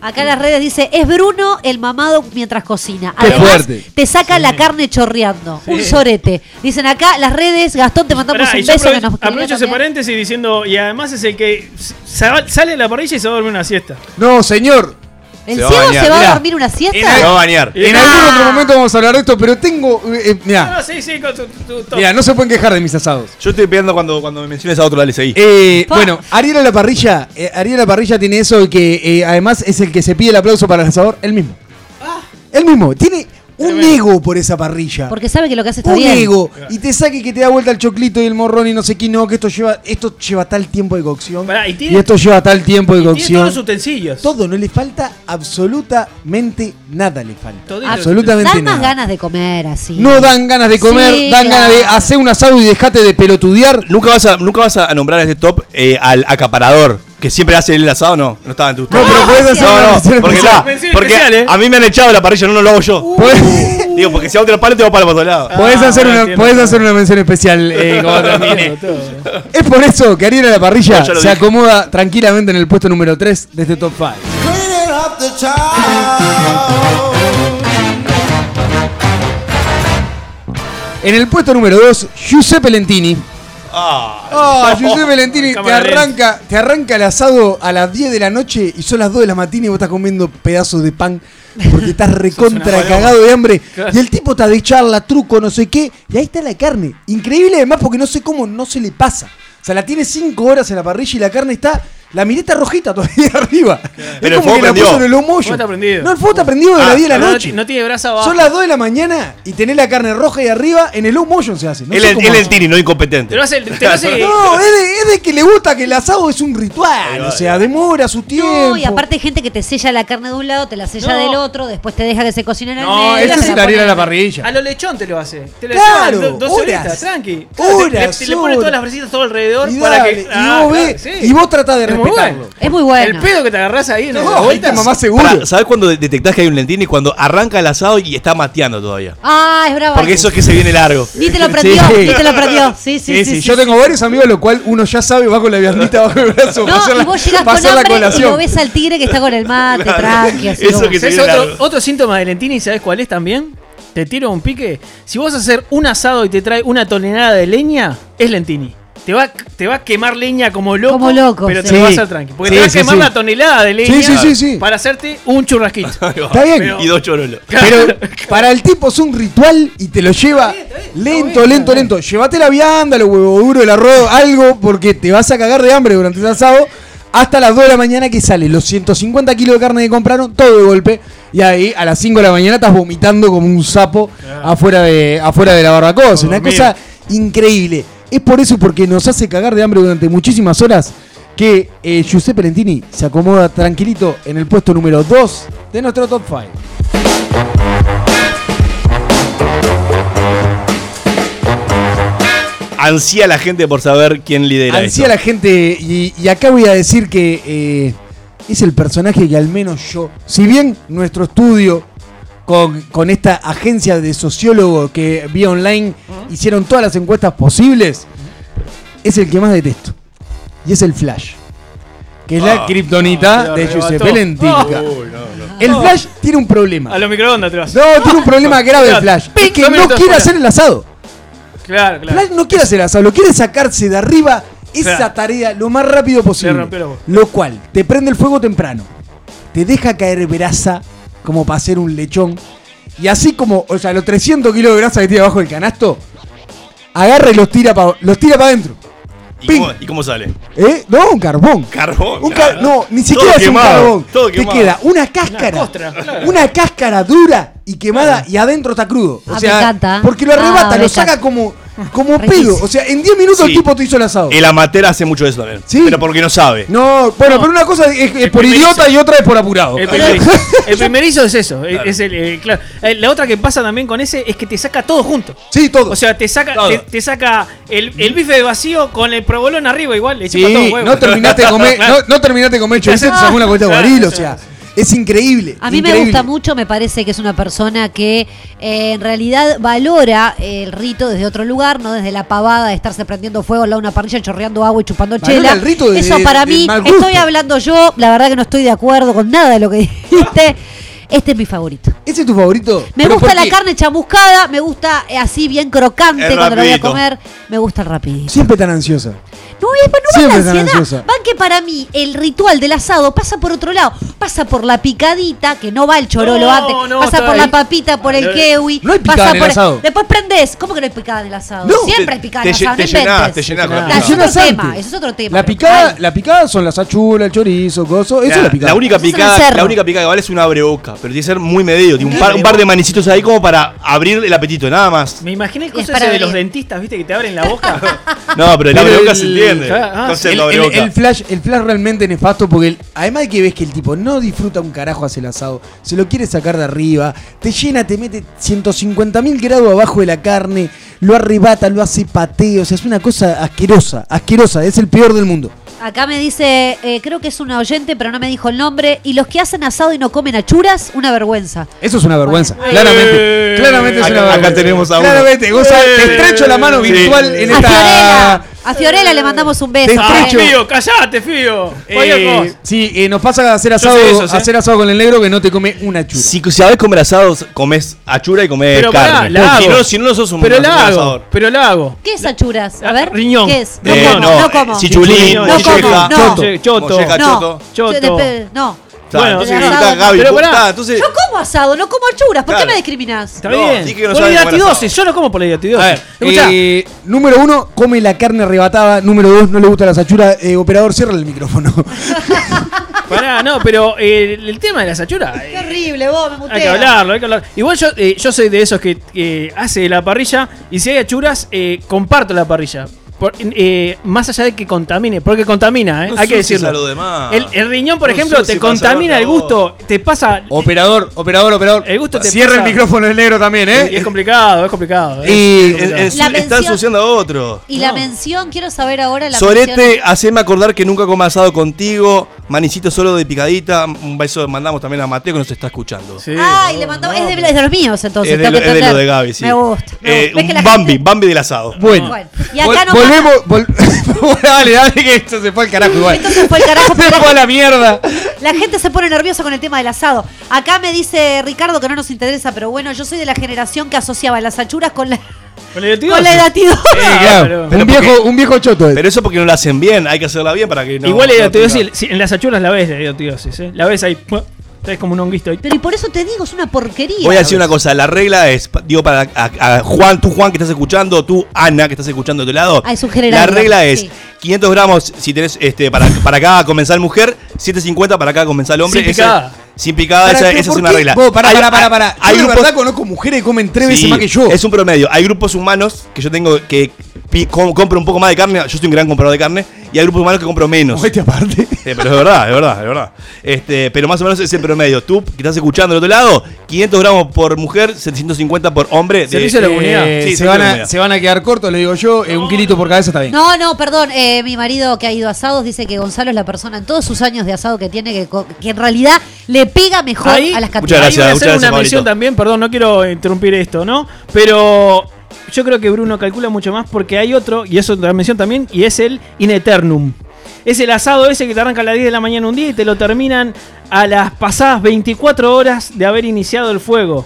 Acá en las redes dice, es Bruno el mamado mientras cocina. Qué Además, fuerte. te saca la carne chorreando. Sí. Un sorete. Dicen acá las redes, Gastón, te mandamos Pará, un beso que aprovecho, nos quería aprovecho ese paréntesis diciendo, y además es el que sa- sale de la parrilla y se duerme una siesta. no, señor. ¿El Se va a se va Mirá. a dormir una siesta? Se va a bañar. En Ah. algún otro momento vamos a hablar de esto, pero tengo. eh, No, mira, no, sí, sí, con tu, tu- tu- mira, no se pueden quejar de mis asados. Yo estoy pidiendo cuando, cuando me menciones a otro, dale, seguí. Eh, Pa. bueno, Ariel a la parrilla, eh, Ariel a la parrilla tiene eso que eh, además es el que se pide el aplauso para el asador, él mismo. Él mismo, tiene un ego por esa parrilla. Porque sabe que lo que hace está un bien. ego. Y te saque que te da vuelta el choclito y el morrón y no sé qué, no, que esto lleva, esto lleva tal tiempo de cocción. Pará, y y, tiene- esto lleva tal tiempo de Tiene cocción. todos los utensilios. Todo, no le falta absolutamente nada le falta. Todito. absolutamente Dan más nada. ganas de comer así. No dan ganas de comer, Sí, dan ganas de hacer un asado y dejate de pelotudear. Nunca vas a, nunca vas a nombrar en este top eh, al acaparador, que siempre hace el asado, no. No estaba en tu. No, pero podés hacer No, una no, mención porque, especial. la- Mención porque especial, ¿eh? a mí me han echado de la parrilla, no, no lo hago yo. <laughs> Podés- Digo, porque si a otro palo, te va palo para otro lado. Podés Ah, hacer, ahora una, entiendo podés hacer una mención especial eh, <laughs> cuando termine. Es por eso que Ariel a la parrilla No, ya lo se dije. acomoda tranquilamente en el puesto número 3 de este top 5. En el puesto número 2, Giuseppe Lentini. Ah, Ah, Giuseppe Lentini te arranca, te arranca el asado a las 10 de la noche y son las 2 de la mañana y vos estás comiendo pedazos de pan porque <laughs> estás recontra cagado de hambre. Claro. Y el tipo está de charla, truco, no sé qué. Y ahí está la carne. Increíble además porque no sé cómo no se le pasa. O sea, la tiene 5 horas en la parrilla y la carne está. La mireta rojita todavía <laughs> arriba. Pero es el como fuego que la puso en el slow ¿Cómo motion. está prendido? No, el fuego está prendido de Ah, las 10 de la No, noche. no tiene brasa abajo. Son las 2 de la mañana y tenés la carne roja ahí arriba, en el slow motion se hace. No él cómo él es Tini, no incompetente. Te lo hace, te hace- <laughs> No, es de, es de que le gusta que el asado es un ritual. O sea, demora su tiempo. No, y aparte hay gente que te sella la carne de un lado, te la sella No. del otro, después te deja que se cocine en el No, medio. ese te es el la Ariel pone a la parrilla. A lo lechón te lo hace. Te lo Claro, dos horas. horitas, tranqui. Claro, te- Horas, te, le pone horas. todas las fresitas todo alrededor Y, para dale, que. y Ah, vos claro, ves, sí. y vos tratás de muy respetarlo. bueno. Es muy bueno. El pedo que te agarrás ahí en No, esa este vuelta. mamá seguro. Pará, ¿Sabes cuándo detectás que hay un Lentini? Cuando arranca el asado y está mateando todavía. Ah, es bravo. Porque eso es que se viene largo. Ni te lo prendió, Sí. ni te lo prendió. Sí, sí, Sí, sí. sí, sí, yo sí. tengo varios amigos, lo cual uno ya sabe, va con la viandita bajo el brazo. No, pasar y vos llegás pasar con la hambre y colación. lo ves al tigre que está con el mate, Claro. tranqui, así Eso como- que se ¿Sabes viene otro, largo. otro síntoma de Lentini? ¿Sabes cuál es también? Te tiro un pique. Si vos vas a hacer un asado y te trae una tonelada de leña, es Lentini. Te va, te va a quemar leña como loco. Como loco, Pero te lo vas a hacer tranqui. Porque Sí, te va a quemar sí. la tonelada de leña Sí, sí, sí, sí. para hacerte un churrasquito. <laughs> Está bien. Pero- Y dos chorolos. Pero para el tipo es un ritual y te lo lleva lento, lento, lento. Llévate la vianda, los huevos duros, el arroz, algo, porque te vas a cagar de hambre durante el asado. hasta las 2 de la mañana que sale los 150 kilos de carne que compraron, todo de golpe. Y ahí a las 5 de la mañana estás vomitando como un sapo afuera, de, afuera de la barbacoa. Es una cosa increíble. Es por eso y porque nos hace cagar de hambre durante muchísimas horas que eh, Giuseppe Lentini se acomoda tranquilito en el puesto número 2 de nuestro top 5. Ansía la gente por saber quién lidera Ansía esto. la gente, y, y acá voy a decir que eh, es el personaje que al menos yo, si bien nuestro estudio con, con esta agencia de sociólogos que vía online hicieron todas las encuestas posibles, es el que más detesto. Y es el Flash. Que es la Ah, kriptonita lo de. Giuseppe Lentini. Oh. El Flash tiene un problema. A los microondas te vas. No, tiene un problema <laughs> grave el. Flash. Es que no quiere hacer el asado. Claro, claro. Flash no quiere hacer asado, lo quiere sacarse de arriba esa Claro. tarea lo más rápido posible. Lo cual te prende el fuego temprano, te deja caer grasa como para hacer un lechón. Y así como, o sea, los 300 kilos de grasa que tiene abajo del canasto, agarra y los tira para los tira para adentro. ¿Y cómo, y cómo sale? ¿Eh? No, un carbón. Carbón. Un car- claro. no, ni Todo siquiera es un carbón. todo Te queda una cáscara. Una, cáscara dura y quemada y adentro está crudo. O Ah, me sea, encanta. porque lo Ah, arrebata, me lo saca como, como Riquísimo. pedo. O sea, en 10 minutos el Sí. tipo te hizo el asado. El amateur hace mucho eso también. Sí. Pero porque no sabe. No, bueno, pero una cosa es, es por primerizo. idiota y otra es por apurado. El primerizo, el primerizo es eso. es- Es el, eh, claro. Eh, La otra que pasa también con ese es que te saca todo junto. Sí, todo. O sea, te saca, Todo. te, te saca el, el bife de vacío con el provolón arriba igual. Le chupa todo huevo. no terminaste de comer, <laughs> no, no terminaste de comer chorizo, te sacó una coleta de <laughs> Claro, guaril, o claro. sea, es increíble. A mí me gusta mucho, me parece que es una persona que eh, en realidad valora el rito desde otro lugar, no desde la pavada de estarse prendiendo fuego al lado de una parrilla, chorreando agua y chupando Valora chela. el rito de- Eso para mí, mal gusto. estoy hablando yo, la verdad que no estoy de acuerdo con nada de lo que <laughs> dijiste. Este es mi favorito. ¿Ese es tu favorito? Me gusta ¿por la carne chamuscada, me gusta así bien crocante cuando la voy a rapidito. comer, me gusta el rapidito. Siempre tan ansiosa. No, es, no va Siempre la tan ansiedad. ansiosa. Van que para mí el ritual del asado pasa por otro lado. Pasa por la picadita, que no va el chorolo No, antes. no, pasa por ahí. la papita, por el No, kiwi. no hay picada pasa en el por asado. Después prendés. ¿Cómo que no hay picada en el asado? No. Siempre Te- hay picada en el asado. te no llenás, te llenás con la es otro tema. Eso es otro tema. La picada, la picada son las achuras, el chorizo, coso. Eso La, es la picada. la única picada, la única picada que vale es una abre boca, pero tiene que ser muy medido, tiene un par, un par de manicitos ahí como para abrir el apetito, nada más. Me imaginé el ese de los dentistas, ¿viste? Que te abren la boca. <laughs> No, pero el abre boca se el- entiende. Ah, El, flash, el flash realmente nefasto porque el- además de que ves que el tipo no disfruta un carajo hacia el asado, se lo quiere sacar de arriba, te llena, te mete 150 mil grados abajo de la carne, lo arrebata, lo hace pateo, o sea, es una cosa asquerosa, asquerosa, es el peor del mundo. Acá me dice, eh, creo que es una oyente, pero no me dijo el nombre. Y los que hacen asado y no comen achuras, una vergüenza. Eso es una vergüenza, Bueno. claramente, Eh. claramente es Acá- una acá vergüenza. tenemos a uno. Claramente, te Eh. estrecho la mano Sí. virtual en esta... a Fiorella le mandamos un beso. Te Ah, estrecho. Fío, callate, Fío. Eh, sí, eh, nos pasa a hacer asado, sé eso, sí. hacer asado con el negro que no te come una chura. Si sabés comer asados, comes achura y comes Pero pará, carne. la si, no, si no, no sos un Pero la hago. asador. Pero la hago. ¿Qué es achuras? A ver. Riñón. ¿Qué es? No Eh, como, no, no como. Chichulín, No molleja, como, no. choto, Che, choto. molleja, choto. Choto. De- no. Bueno, entonces está Gaby, Pero pará. entonces, Yo como asado, no como achuras. ¿Por Claro. qué me discriminás? Está No, bien. dije que no por comer asado. Yo no como por la A ver, Escuchá. eh, número uno, come la carne arrebatada. Número dos, no le gusta la sachura. Eh, operador, cierra el micrófono. <laughs> Pará, no, pero eh, el tema de la sachura. Qué horrible, vos, me muteas. Hay que hablarlo, hay que hablarlo. Igual yo, eh, yo soy de esos que eh, hace la parrilla y si hay achuras, eh, comparto la parrilla. Por- eh, más allá de que contamine, porque contamina, ¿eh? No hay que decirlo. a lo demás. El, el riñón, por No ejemplo, te contamina el gusto, te pasa. operador, operador, operador. El gusto te Cierra pasa- el micrófono el negro también, Y ¿eh? es complicado, es complicado. ¿eh? Y- Es está ensuciando a otro. Y la mención, quiero saber ahora la Sorete, mención. haceme acordar que nunca coma asado contigo. Manicito solo de picadita. Un beso mandamos también a Mateo que nos está escuchando. Sí. Ay, le mandamos. es, de, es de los míos, entonces. Es de, lo, es de lo entender. de Gaby, sí. Me gusta. me Eh, gusta. ¿Ves que un la Bambi, gente- Bambi del asado. Bueno, Bueno, y acá vol- no volvemos. vol- <laughs> dale, dale, que esto se fue al carajo igual. Esto se fue al carajo, <laughs> se fue a la mierda. La gente se pone nerviosa con el tema del asado. Acá me dice Ricardo que no nos interesa, pero bueno, yo soy de la generación que asociaba las achuras con la, Con la hidratidosis. con la edatidosis. Sí, claro, pero- un, viejo, porque- un viejo choto. es. Pero eso porque no lo hacen bien. Hay que hacerla bien para que no. Igual la no hidratidosis, tenga- sí, en las achuras la ves la hidratidosis, ¿eh? La ves ahí. Es como un honguito ahí. Pero y por eso te digo, es una porquería. Voy a decir una cosa, la regla es, digo para a- a Juan, tú Juan que estás escuchando, tú Ana que estás escuchando de tu lado, Ah, es un general, la regla es, sí. 500 gramos si tenés este, para, para cada comensal mujer, 750 para cada comensal hombre. Picada. Sin picada, esa, es ¿por una qué? regla. Vos, pará, Hay- pará, pará, pará. hay Yo de grupos- verdad conozco mujeres que comen tres veces más que yo. Es un promedio. Hay grupos humanos que yo tengo que compro un poco más de carne. Yo soy un gran comprador de carne. Y hay grupos humanos que compro menos. aparte. pero es verdad, es verdad, es verdad. Este, pero más o menos es el promedio. Tú que estás escuchando del otro lado, 500 gramos por mujer, 750 por hombre. Servicio de la comunidad. Sí, se, servicio van la a, comunidad. se van a quedar cortos, le digo yo. eh, un kilito por cabeza está bien. No, no, perdón. eh, mi marido que ha ido a asados dice que Gonzalo es la persona en todos sus años de asado que tiene que, que en realidad le pega mejor Ahí, a las ahí cantidades. voy a hacer una mención también, perdón, no quiero interrumpir esto, ¿no? Pero yo creo que Bruno calcula mucho más porque hay otro, y eso es otra mención también, y es el In Eternum. Es el asado ese que te arranca a las 10 de la mañana un día y te lo terminan a las pasadas 24 horas de haber iniciado el fuego.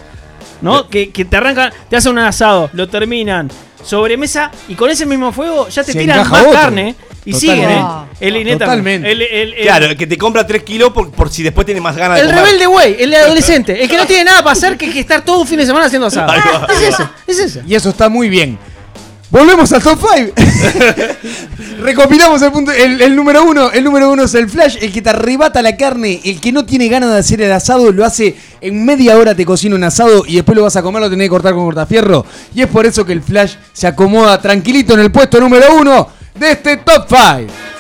¿No? Que, que te arrancan, te hacen un asado, lo terminan, sobremesa y con ese mismo fuego ya te Se tiran más otro. carne y siguen, ¿eh? El In Eternum. Totalmente. El, el- el- Claro, que te compra 3 kilos por, por si después tiene más ganas de el comer. rebelde güey, el <laughs> adolescente, el que no tiene nada para hacer que, que estar todo un fin de semana haciendo asado. Es eso, es eso. Y eso está muy bien. Volvemos al top 5. <laughs> Recopilamos el, punto, el, el número uno. El número uno es el flash, el que te arrebata la carne. El que no tiene ganas de hacer el asado, lo hace en media hora, te cocina un asado y después lo vas a comer, lo tenés que cortar con cortafierro. Y es por eso que el flash se acomoda tranquilito en el puesto número uno de este top 5.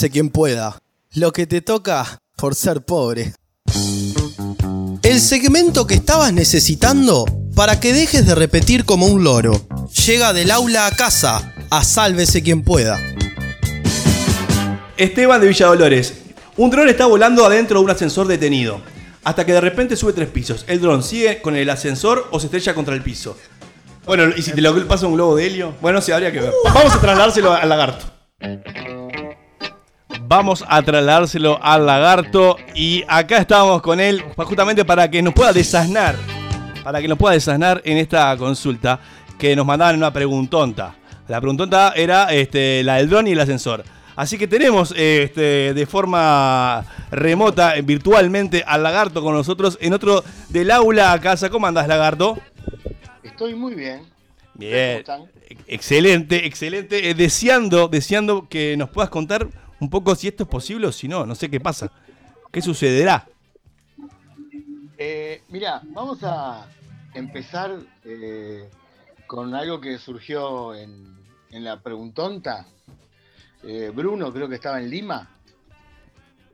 Sálvese quien pueda. Lo que te toca por ser pobre. El segmento que estabas necesitando para que dejes de repetir como un loro. Llega del aula a casa. A sálvese quien pueda. Esteban de Villa Dolores. Un dron está volando adentro de un ascensor detenido. Hasta que de repente sube tres pisos. El dron sigue con el ascensor o se estrella contra el piso. Bueno, ¿y si te lo pasa un globo de helio? Bueno, sí, habría que ver. Vamos a trasladárselo al lagarto. Vamos a trasladárselo al lagarto. Y acá estamos con él justamente para que nos pueda desasnar. Para que nos pueda desasnar en esta consulta que nos mandaban una preguntonta. La preguntonta era este, la del dron y el ascensor. Así que tenemos este, de forma remota, virtualmente, al lagarto con nosotros en otro del aula a casa. ¿Cómo andás, lagarto? Estoy muy bien. Bien. Excelente, excelente. Eh, deseando, deseando que nos puedas contar un poco si esto es posible o si no. No sé qué pasa. ¿Qué sucederá? Eh, mira, vamos a empezar eh, con algo que surgió en, en la preguntonta, eh, Bruno creo que estaba en Lima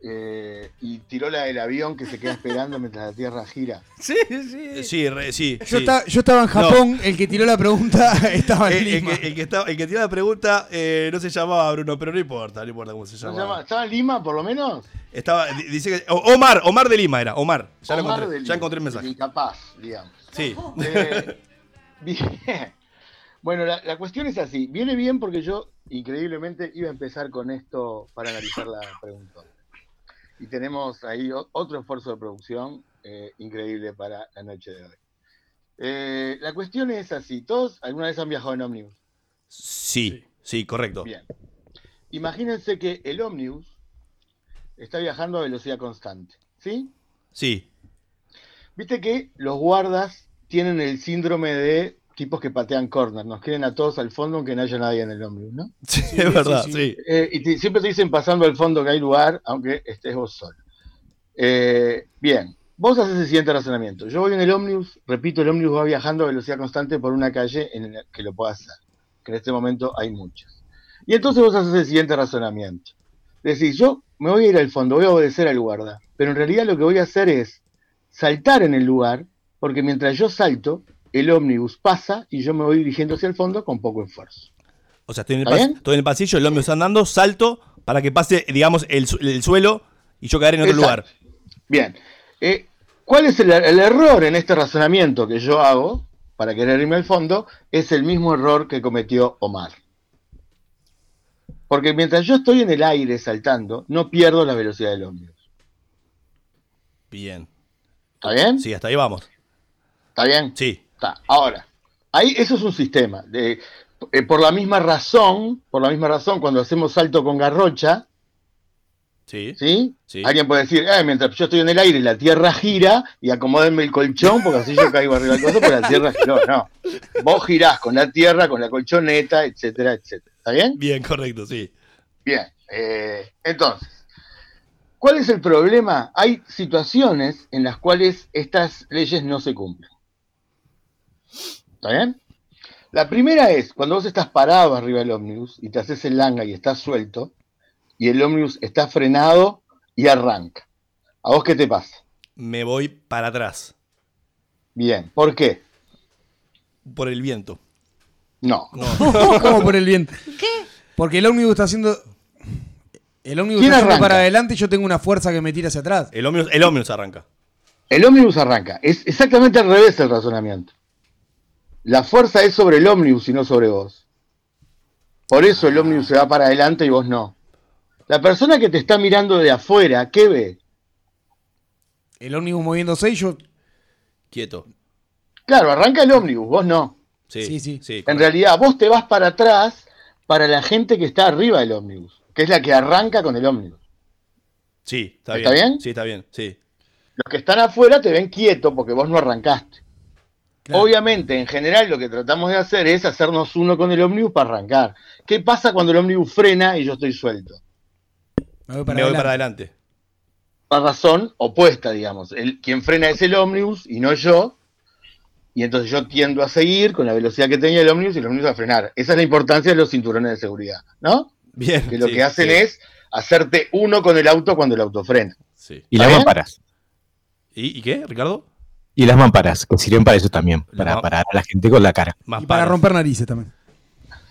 eh, y tiró la del avión que se queda esperando mientras la Tierra gira. <laughs> Sí, sí. Sí, re- sí. Yo, sí. yo estaba en No. Japón, el que tiró la pregunta <laughs> estaba en El, el Lima. que, el que estaba- el que tiró la pregunta eh, no se llamaba Bruno, pero no importa, no importa cómo se ¿No se llamaba. llama- ¿Estaba en Lima por lo menos? Estaba, di- dice que, Omar, Omar de Lima era, Omar. Ya, Omar encontré, de ya encontré el mensaje. Incapaz, digamos. Sí. Eh, <laughs> bien. Bueno, la, la cuestión es así. Viene bien porque yo, increíblemente, iba a empezar con esto para analizar la pregunta. Y tenemos ahí otro esfuerzo de producción eh, increíble para la noche de hoy. Eh, la cuestión es así. ¿Todos alguna vez han viajado en ómnibus? Sí, sí, correcto. Bien. Imagínense que el ómnibus está viajando a velocidad constante. ¿Sí? Sí, Viste que los guardas tienen el síndrome de tipos que patean corner, nos quieren a todos al fondo aunque no haya nadie en el ómnibus, ¿no? <laughs> Sí, es verdad, sí. Eh, y te- siempre te dicen pasando al fondo que hay lugar, aunque estés vos solo. Eh, bien, vos haces el siguiente razonamiento. Yo voy en el ómnibus, repito, el ómnibus va viajando a velocidad constante por una calle en la que lo pueda hacer, que en este momento hay muchas. Y entonces vos haces el siguiente razonamiento. Decís, yo me voy a ir al fondo, voy a obedecer al guarda, pero en realidad lo que voy a hacer es saltar en el lugar, porque mientras yo salto, el ómnibus pasa y yo me voy dirigiendo hacia el fondo con poco esfuerzo. O sea, estoy en el, ¿Está pas- bien? estoy en el pasillo, el ómnibus andando, salto para que pase, digamos, el, su- el suelo y yo caeré en otro Exacto. lugar. Bien, eh, ¿cuál es el, el error en este razonamiento que yo hago para querer irme al fondo? Es el mismo error que cometió Omar. Porque mientras yo estoy en el aire saltando, no pierdo la velocidad del ómnibus. Bien. ¿Está bien? Sí, hasta ahí vamos. ¿Está bien? Sí. Ahora, ahí eso es un sistema. De, eh, por la misma razón, por la misma razón, cuando hacemos salto con garrocha, Sí. ¿sí? Sí. Alguien puede decir, "Eh, mientras yo estoy en el aire, la tierra gira y acomódenme el colchón porque así yo caigo arriba del coso, pero la tierra giró. No. Vos girás con la tierra, con la colchoneta, etcétera, etcétera. ¿Está bien? Bien, correcto, sí. Bien. eh, entonces, ¿cuál es el problema? Hay situaciones en las cuales estas leyes no se cumplen. ¿Está bien? La primera es cuando vos estás parado arriba del ómnibus y te haces el langa y estás suelto y el ómnibus está frenado y arranca. ¿A vos qué te pasa? Me voy para atrás. Bien. ¿Por qué? Por el viento. No. <laughs> ¿Cómo por el viento? ¿Qué? Porque el ómnibus está haciendo. El ómnibus para adelante y yo tengo una fuerza que me tira hacia atrás. El ómnibus, el ómnibus arranca. El ómnibus arranca. Es exactamente al revés el razonamiento. La fuerza es sobre el ómnibus y no sobre vos. Por eso el ómnibus se va para adelante y vos no. La persona que te está mirando de afuera, ¿qué ve? El ómnibus moviéndose y yo. Quieto. Claro, arranca el ómnibus, vos no. Sí, sí. sí. En realidad, vos te vas para atrás para la gente que está arriba del ómnibus, que es la que arranca con el ómnibus. Sí, está, ¿Está bien. bien? Sí, está bien, sí. Los que están afuera te ven quieto porque vos no arrancaste. Obviamente, en general, lo que tratamos de hacer es hacernos uno con el ómnibus para arrancar. ¿Qué pasa cuando el ómnibus frena y yo estoy suelto? Me voy Me voy para adelante. La razón opuesta, digamos. El, quien frena es el ómnibus y no yo. Y entonces yo tiendo a seguir con la velocidad que tenía el ómnibus y el ómnibus a frenar. Esa es la importancia de los cinturones de seguridad, ¿no? Bien. Que lo sí, que hacen sí. es hacerte uno con el auto cuando el auto frena. Sí. Y bien? mamparas. ¿Y, y qué, Ricardo? Y las mamparas, que sirven para eso también, para parar a la gente con la cara. Y para romper narices también.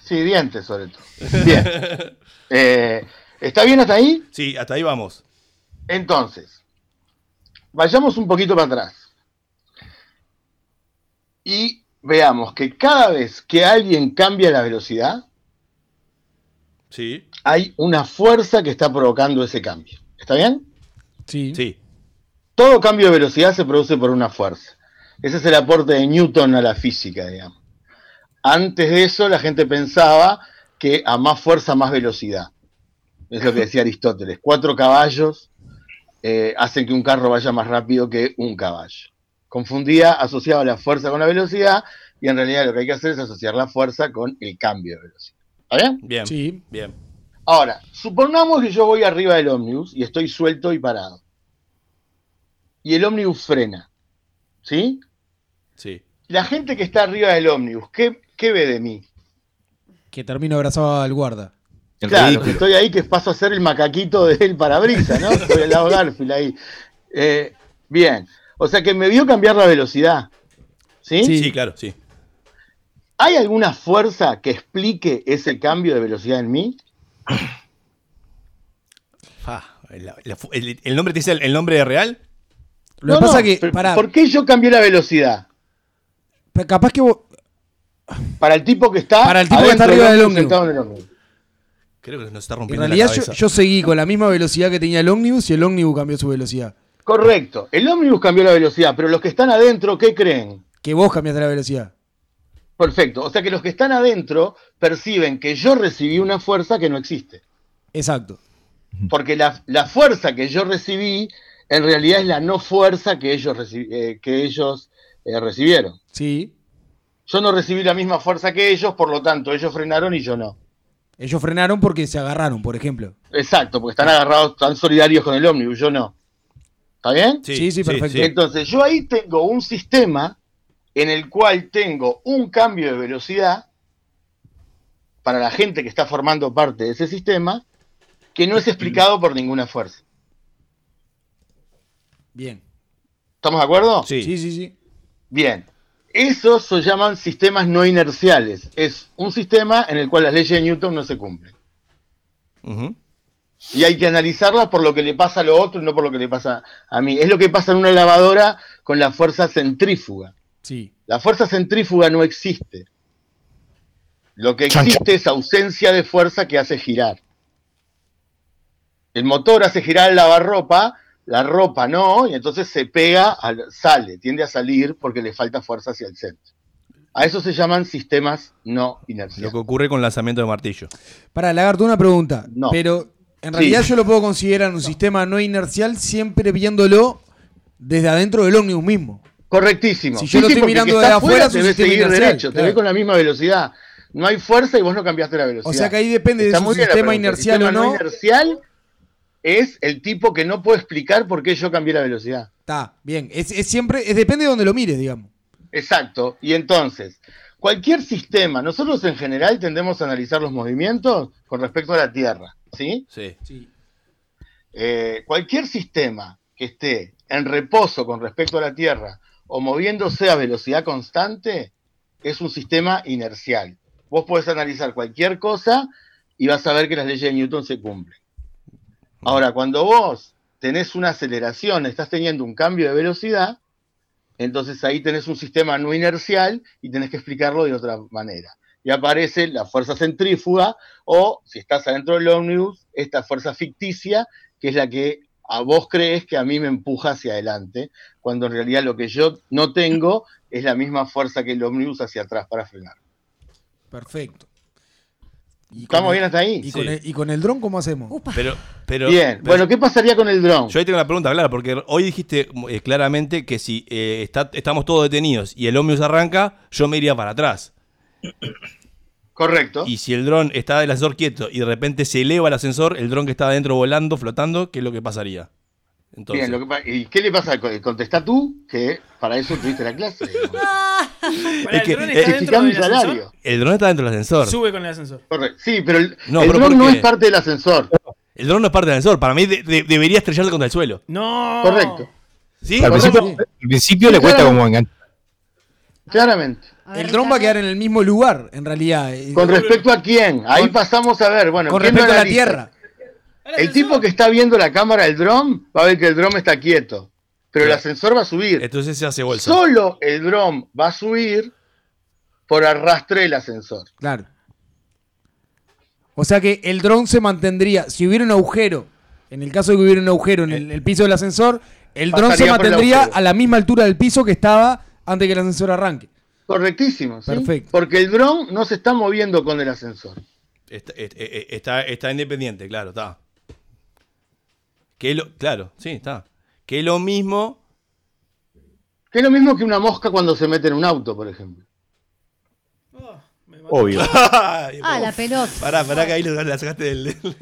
Sí, dientes sobre todo. <laughs> Bien. Eh, ¿Está bien hasta ahí? Sí, hasta ahí vamos. Entonces, vayamos un poquito para atrás. Y veamos que cada vez que alguien cambia la velocidad, Sí. hay una fuerza que está provocando ese cambio. ¿Está bien? Sí. Sí. Todo cambio de velocidad se produce por una fuerza. Ese es el aporte de Newton a la física, digamos. Antes de eso, la gente pensaba que a más fuerza, más velocidad. Es lo que decía Aristóteles. Cuatro caballos eh, hacen que un carro vaya más rápido que un caballo. Confundía, asociaba la fuerza con la velocidad, y en realidad lo que hay que hacer es asociar la fuerza con el cambio de velocidad. ¿Está bien? Bien. Sí. Bien. Ahora, supongamos que yo voy arriba del ómnibus y estoy suelto y parado. Y el ómnibus frena. ¿Sí? Sí. La gente que está arriba del ómnibus, ¿qué, qué ve de mí? Que termino abrazado al guarda. Claro, que estoy ahí que paso a ser el macaquito del parabrisas, ¿no? Estoy al lado de Garfield ahí. Eh, bien, o sea que me vio cambiar la velocidad. ¿Sí? Sí, claro, sí. ¿Hay alguna fuerza que explique ese cambio de velocidad en mí? Fu- el, el nombre te dice el, el nombre real? Lo que pasa que, pero pará. ¿Por qué yo cambié la velocidad? Pero Capaz que vos. Para el tipo que está. Para el tipo que está arriba del ómnibus, en. Creo que nos está En rompiendo realidad la yo seguí con la misma velocidad que tenía el ómnibus y el ómnibus cambió su velocidad. Correcto. El ómnibus cambió la velocidad, pero los que están adentro, ¿qué creen? Que vos cambiaste la velocidad. Perfecto. O sea que los que están adentro perciben que yo recibí una fuerza que no existe. Exacto. Porque la, la fuerza que yo recibí, en realidad es la no fuerza que ellos, reci- eh, que ellos eh, recibieron. Sí. Yo no recibí la misma fuerza que ellos, por lo tanto, ellos frenaron y yo no. Ellos frenaron porque se agarraron, por ejemplo. Exacto, porque están agarrados, están solidarios con el ómnibus, yo no. ¿Está bien? Sí, sí, sí, perfecto. Entonces, yo ahí tengo un sistema en el cual tengo un cambio de velocidad para la gente que está formando parte de ese sistema que no es explicado por ninguna fuerza. Bien. ¿Estamos de acuerdo? Sí. Sí, sí, sí. Bien. Esos se llaman sistemas no inerciales. Es un sistema en el cual las leyes de Newton no se cumplen. Y hay que analizarlas por lo que le pasa a lo otro y no por lo que le pasa a mí. Es lo que pasa en una lavadora con la fuerza centrífuga. Sí. La fuerza centrífuga no existe. Lo que existe es ausencia de fuerza que hace girar. El motor hace girar el lavarropa, la ropa no, y entonces se pega, al- sale, tiende a salir porque le falta fuerza hacia el centro. A eso se llaman sistemas no Lo inerciales. que ocurre con lanzamiento de martillo. Para, Lagarto, una pregunta. No. Pero en Sí. realidad yo lo puedo considerar un sistema no inercial siempre viéndolo desde adentro del ómnibus mismo. Correctísimo. Si yo lo estoy mirando el que de está afuera, te un seguir inercial, derecho, te claro. ve con la misma velocidad. No hay fuerza y vos no cambiaste la velocidad. O sea que ahí depende de Está bien la sistema inercial o sistema no. inercial es el tipo que no puede explicar por qué yo cambié la velocidad. Está, bien. Es, es siempre, es, depende de donde lo mires, digamos. Exacto. Y entonces, cualquier sistema, nosotros en general tendemos a analizar los movimientos con respecto a la Tierra, ¿sí? Sí. Eh, cualquier sistema que esté en reposo con respecto a la Tierra o moviéndose a velocidad constante es un sistema inercial. Vos podés analizar cualquier cosa y vas a ver que las leyes de Newton se cumplen. Ahora, cuando vos tenés una aceleración, estás teniendo un cambio de velocidad, entonces ahí tenés un sistema no inercial y tenés que explicarlo de otra manera. Y aparece la fuerza centrífuga o, si estás adentro del ómnibus, esta fuerza ficticia, que es la que a vos crees que a mí me empuja hacia adelante, cuando en realidad lo que yo no tengo es la misma fuerza que el ómnibus hacia atrás para frenar. Perfecto. Y ¿Estamos con bien hasta ahí? ¿Y, con el, ¿Y con el dron cómo hacemos? Pero, pero, Bien, pero- bueno, ¿qué pasaría con el dron? Yo ahí tengo una pregunta clara, porque hoy dijiste eh, claramente que si eh, está- estamos todos detenidos y el ómnibus arranca, yo me iría para atrás. Correcto. Y si el dron está del ascensor quieto y de repente se eleva el ascensor, el dron que está adentro volando, flotando, ¿qué es lo que pasaría? Entonces, Bien, lo que ¿y qué le pasa? Contestá tú, que para eso tuviste la clase. <laughs> Es que, dron está dentro Justificá mi del ascensor? salario. el dron está dentro del ascensor. Sube con el ascensor. Correcto. Sí, pero el, No, el dron ¿por no es parte del ascensor. El dron no es parte del ascensor. Para mí de- de- debería estrellarse contra el suelo. No. Correcto. ¿Sí? Al principio, al principio le cuesta como enganchar. Claramente. El dron va a quedar en el mismo lugar, en realidad. ¿Con respecto a quién? Ahí pasamos a ver, bueno, con ¿quién lo respecto a la analiza? Tierra. El tipo que está viendo la cámara del dron va a ver que el dron está quieto, pero el ascensor va a subir. Entonces se hace bolsa. Solo el dron va a subir por arrastre del ascensor. Claro. O sea que el dron se mantendría, si hubiera un agujero, en el caso de que hubiera un agujero en el, el piso del ascensor, el dron se mantendría a la misma altura del piso que estaba antes que el ascensor arranque. Correctísimo, ¿sí? Perfecto. Porque el dron no se está moviendo con el ascensor. Está, eh, eh, está, está independiente, claro, está. Que lo, claro, sí, está. Que es lo mismo. Que es lo mismo que una mosca cuando se mete en un auto, por ejemplo. Obvio. <laughs> <laughs> Ay, Ah, la pelota. Pará, pará que ahí lo- la sacaste del. del-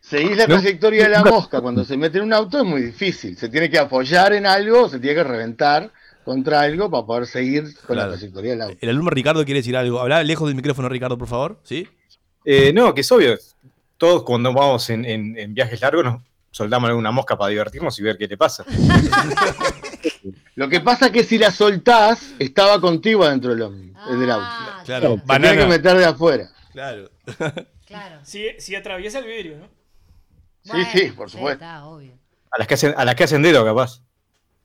Seguir la No. trayectoria de la mosca cuando se mete en un auto es muy difícil. Se tiene que apoyar en algo, se tiene que reventar contra algo para poder seguir con la trayectoria del auto. El alumno Ricardo quiere decir algo. Habla lejos del micrófono, Ricardo, por favor. ¿Sí? Eh, no, que es obvio. Todos cuando vamos en, en- en viajes largos nos soldamos alguna mosca para divertirnos y ver qué te pasa. <laughs> Lo que pasa es que si la soltás, estaba contigo adentro del, ómnibus, del auto. Claro, tiene que meter de afuera. <laughs> Claro. Si, si atraviesa el vidrio, ¿no? Sí, sí, por supuesto. A las que hacen, a las que hacen dedo, capaz.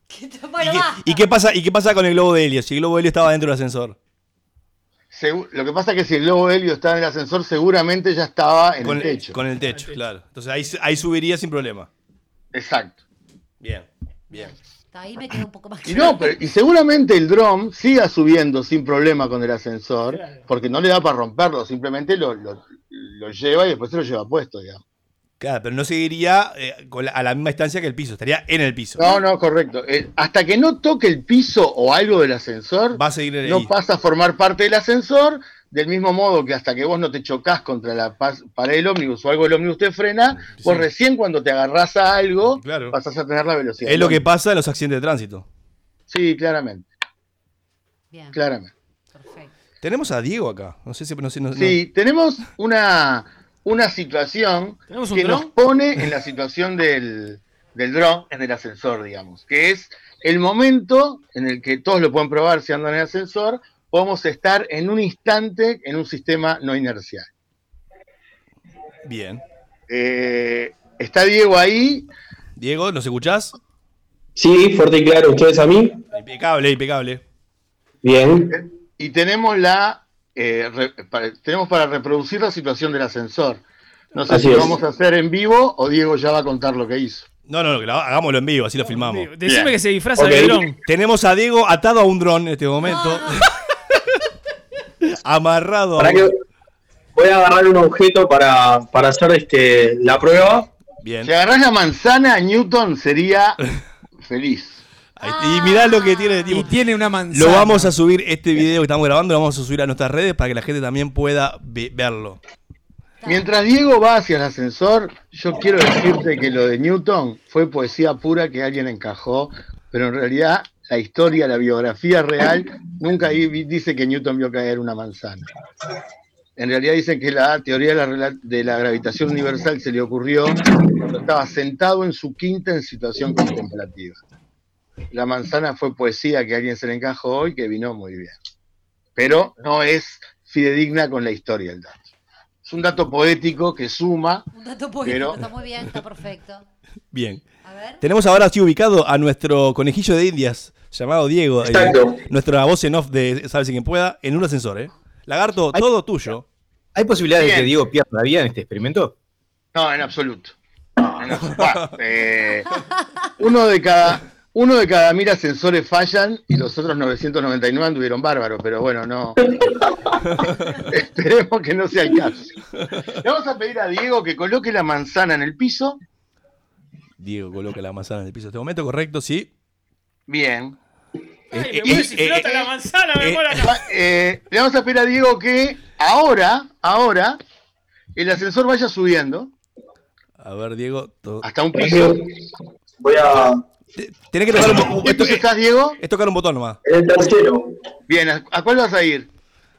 <laughs> Bueno, va. ¿Y qué pasa, ¿Y qué pasa con el globo de helio? Si el globo de helio estaba dentro del ascensor. Segu- Lo que pasa es que si el globo helio estaba en el ascensor, seguramente ya estaba en con el techo. Con el techo, claro. Entonces ahí, ahí subiría sin problema. Exacto. Bien, bien. Ahí me quedó un poco más Y no, pero, y seguramente el dron siga subiendo sin problema con el ascensor, porque no le da para romperlo, simplemente lo, lo- lo lleva y después se lo lleva puesto, digamos. Claro, pero no seguiría eh, con la- a la misma distancia que el piso, estaría en el piso. No, no, correcto. Eh, hasta que no toque el piso o algo del ascensor, Va a seguir ahí. no pasa a formar parte del ascensor, del mismo modo que hasta que vos no te chocas contra la pared del ómnibus o algo del ómnibus te frena, vos recién cuando te agarrás a algo, pasás a tener la velocidad. Es lo que pasa en los accidentes de tránsito. Sí, claramente. Claramente. Tenemos a Diego acá. No sé si. No, sé, no- no- Sí, tenemos una, una situación ¿Tenemos un que dron? nos pone en la situación del, del dron en el ascensor, digamos, que es el momento en el que todos lo pueden probar si andan en el ascensor, podemos estar en un instante en un sistema no inercial. Bien. Eh, ¿Está Diego ahí? Diego, ¿nos escuchás? Sí, fuerte y claro. ¿Ustedes a mí? Impecable, impecable. Bien. Y tenemos la eh, re- para- tenemos para reproducir la situación del ascensor. No sé Así si lo vamos a hacer en vivo o Diego ya va a contar lo que hizo. No, no, no, hagámoslo en vivo, así lo filmamos. Decime Bien. que se disfraza Ok. de dron. Tenemos a Diego atado a un dron en este momento. <laughs> Amarrado a Para un... que voy a agarrar un objeto para, para hacer este, la prueba. Bien. Si agarrás la manzana, Newton sería <laughs> feliz. Y mirá lo que tiene de tiempo. Y tiene una manzana. Lo vamos a subir, este video que estamos grabando, lo vamos a subir a nuestras redes para que la gente también pueda ve- verlo. Mientras Diego va hacia el ascensor, yo quiero decirte que lo de Newton fue poesía pura que alguien encajó, pero en realidad la historia, la biografía real, nunca dice que Newton vio caer una manzana. En realidad dicen que la teoría de la, de la gravitación universal se le ocurrió cuando estaba sentado en su quinta en situación contemplativa. La manzana fue poesía que alguien se le encajó y que vino muy bien. Pero no es fidedigna con la historia el dato. Es un dato poético que suma, Un dato poético, Pero- está muy bien, está perfecto. Bien. Tenemos ahora sí ubicado a nuestro conejillo de indias, llamado Diego. eh, Exacto. nuestra voz en off de Sabes quien pueda, en un ascensor, ¿eh? Lagarto, todo tuyo. ¿Hay posibilidad de que Diego pierda la vida en este experimento? No, en absoluto. En absoluto. Bah, eh, uno de cada uno de cada mil ascensores fallan y los otros 999 anduvieron bárbaros, pero bueno, no. <laughs> Esperemos que no sea el caso. Le vamos a pedir a Diego que coloque la manzana en el piso. Diego coloca la manzana en el piso. Este momento, correcto, sí. Bien. Me muero si flota la manzana, me muero acá. Va- eh, le vamos a pedir a Diego que ahora, ahora, el ascensor vaya subiendo A ver, Diego. todo- hasta un piso. Voy a. Tenés que tocar un botón. ¿Qué estás, Diego? Es tocar un botón nomás. El tercero. Bien, ¿a, a cuál vas a ir?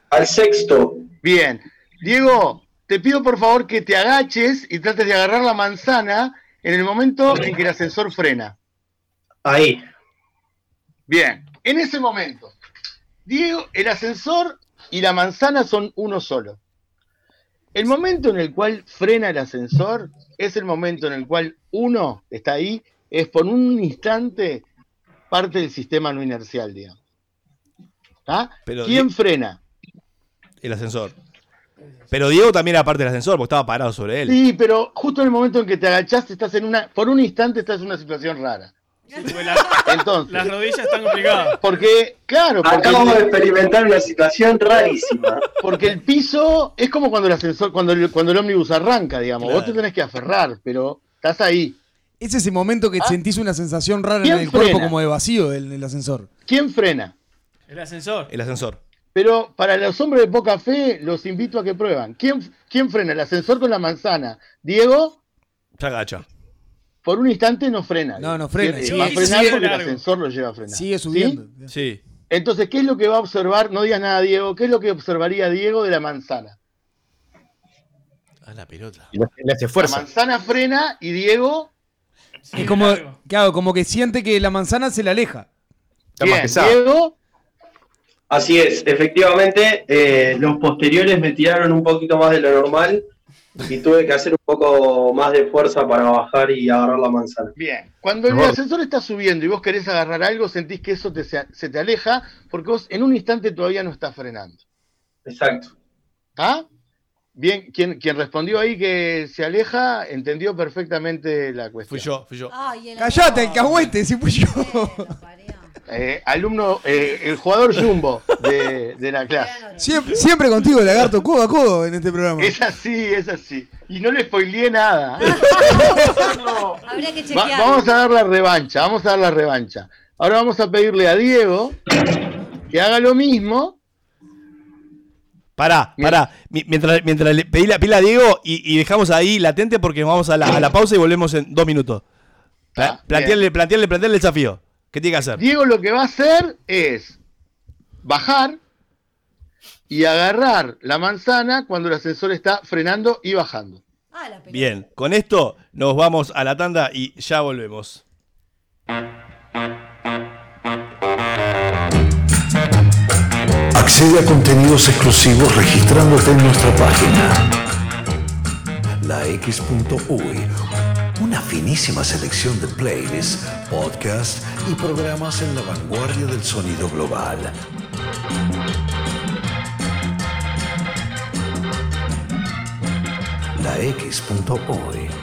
Al sexto. Bien. Diego, te pido por favor que te agaches y trates de agarrar la manzana en el momento en que el ascensor frena. Ahí. Bien. En ese momento, Diego, el ascensor y la manzana son uno solo. El momento en el cual frena el ascensor es el momento en el cual uno está ahí, es por un instante parte del sistema no inercial, digamos. ¿Está? Pero ¿Quién Di- frena? El ascensor. Pero Diego también era parte del ascensor porque estaba parado sobre él. Sí, pero justo en el momento en que te agachaste, estás en una, por un instante estás en una situación rara. <laughs> Entonces, Las rodillas están complicadas. porque, claro, porque, Acabamos de experimentar una situación rarísima. porque el piso es como cuando el ascensor, cuando el, cuando el ómnibus arranca, digamos. Vos te Claro. tenés que aferrar, pero estás ahí. Es ese momento que sentís una sensación rara en ¿Quién el cuerpo como de vacío del, del ascensor. ¿Quién frena? El ascensor. El ascensor. Pero para los hombres de poca fe, los invito a que prueban. ¿Quién, quién frena? ¿El ascensor con la manzana? ¿Diego? Se agacha. por un instante no frena. No, no frena, sigue- va a frenar porque el ascensor lo lleva a frenar. Sigue ¿Sí? subiendo. Sí. Entonces, ¿qué es lo que va a observar? No digas nada, Diego. ¿Qué es lo que observaría Diego de la manzana? A la pelota. Le hace La manzana frena y Diego. Es como, claro, como que siente que la manzana se le aleja. Bien, Diego. Así es, efectivamente, eh, los posteriores me tiraron un poquito más de lo normal y tuve que hacer un poco más de fuerza para bajar y agarrar la manzana. Bien. Cuando el ascensor está subiendo y vos querés agarrar algo, sentís que eso te, se te aleja porque vos en un instante todavía no estás frenando. Exacto. ¿Ah? Bien, quien, quien respondió ahí que se aleja entendió perfectamente la cuestión. Fui yo, fui yo. Callate, alcahuete, si fui yo. Eh, alumno, eh, el jugador Jumbo de, de la clase. Siempre, siempre contigo, lagarto, codo a codo en este programa. Es así, es así. Y no le spoileé nada. <laughs> Habría que Va- chequear. vamos a dar la revancha, vamos a dar la revancha. Ahora vamos a pedirle a Diego que haga lo mismo. Pará, pará. Mi- Mientras, mientras le pedí la pila a Diego y, y dejamos ahí latente porque vamos a la, a la pausa y volvemos en dos minutos. Pla- Ah, plantearle, plantearle, plantearle el desafío. ¿Qué tiene que hacer? Diego lo que va a hacer es bajar y agarrar la manzana cuando el ascensor está frenando y bajando. Bien, con esto nos vamos a la tanda y ya volvemos. Accede a contenidos exclusivos registrándote en nuestra página. lax.uy. Una finísima selección de playlists, podcasts y programas en la vanguardia del sonido global. lax.uy.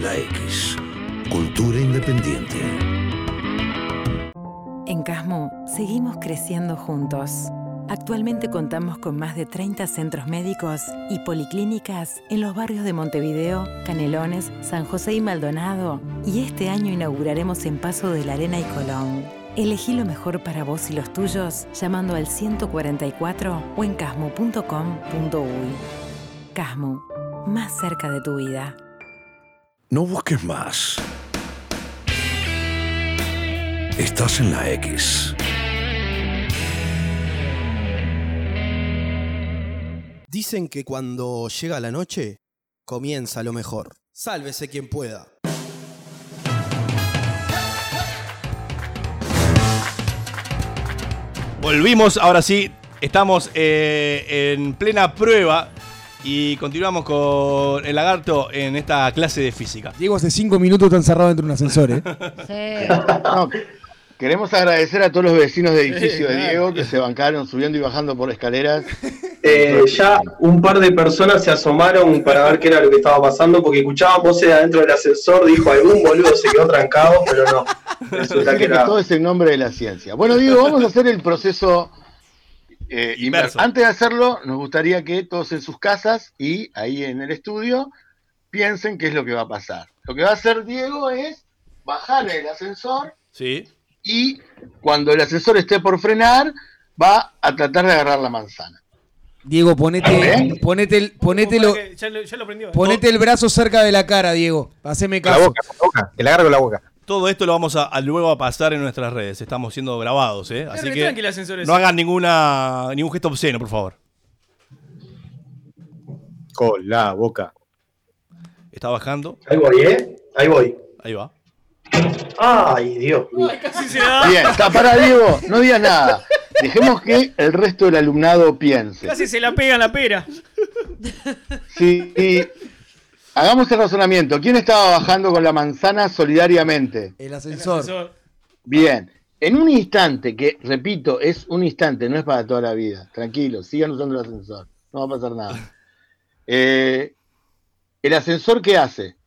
La X. Cultura independiente. En Casmo seguimos creciendo juntos. Actualmente contamos con más de 30 centros médicos y policlínicas en los barrios de Montevideo, Canelones, San José y Maldonado. Y este año inauguraremos en Paso de la Arena y Colón. Elegí lo mejor para vos y los tuyos llamando al 144 o en casmo.com.uy. Casmo, más cerca de tu vida. No busques más. Estás en la X. Dicen que cuando llega la noche, comienza lo mejor. Sálvese quien pueda. Volvimos, ahora sí, estamos eh, en plena prueba y continuamos con el lagarto en esta clase de física. Diego hace cinco minutos está encerrado dentro de un ascensor, ¿eh? <laughs> No, queremos agradecer a todos los vecinos de edificio Sí, de claro. Diego que se bancaron subiendo y bajando por escaleras. Eh, ya un par de personas se asomaron para ver qué era lo que estaba pasando porque escuchaban voces adentro del ascensor, dijo algún boludo se quedó trancado, pero no. <laughs> Resulta que que era... todo es en nombre de la ciencia. Bueno, Diego, vamos a hacer el proceso eh, inverso. Antes de hacerlo, nos gustaría que todos en sus casas y ahí en el estudio piensen qué es lo que va a pasar. Lo que va a hacer Diego es bajar el ascensor Sí. y cuando el ascensor esté por frenar, va a tratar de agarrar la manzana. Diego, ponete, ponete, el, ponete, lo- Ya lo, ya lo prendió. ponete el brazo cerca de la cara, Diego. Haceme la boca, la boca. Que la agarro con la boca. Todo esto lo vamos a, a luego a pasar en nuestras redes. Estamos siendo grabados, ¿eh? Así que no hagan ninguna ningún gesto obsceno, por favor. Con la boca. Está bajando. Ahí voy, ¿eh? Ahí voy. Ahí va. Ay, Dios. Casi se da. Bien, está para Diego, no digas nada. Dejemos que el resto del alumnado piense. Casi se la pega en la pera. Sí, hagamos el razonamiento. ¿Quién estaba bajando con la manzana solidariamente? El ascensor. Bien. En un instante, que repito, es un instante, no es para toda la vida. Tranquilo, sigan usando el ascensor. No va a pasar nada. <laughs> Eh, ¿El ascensor qué hace?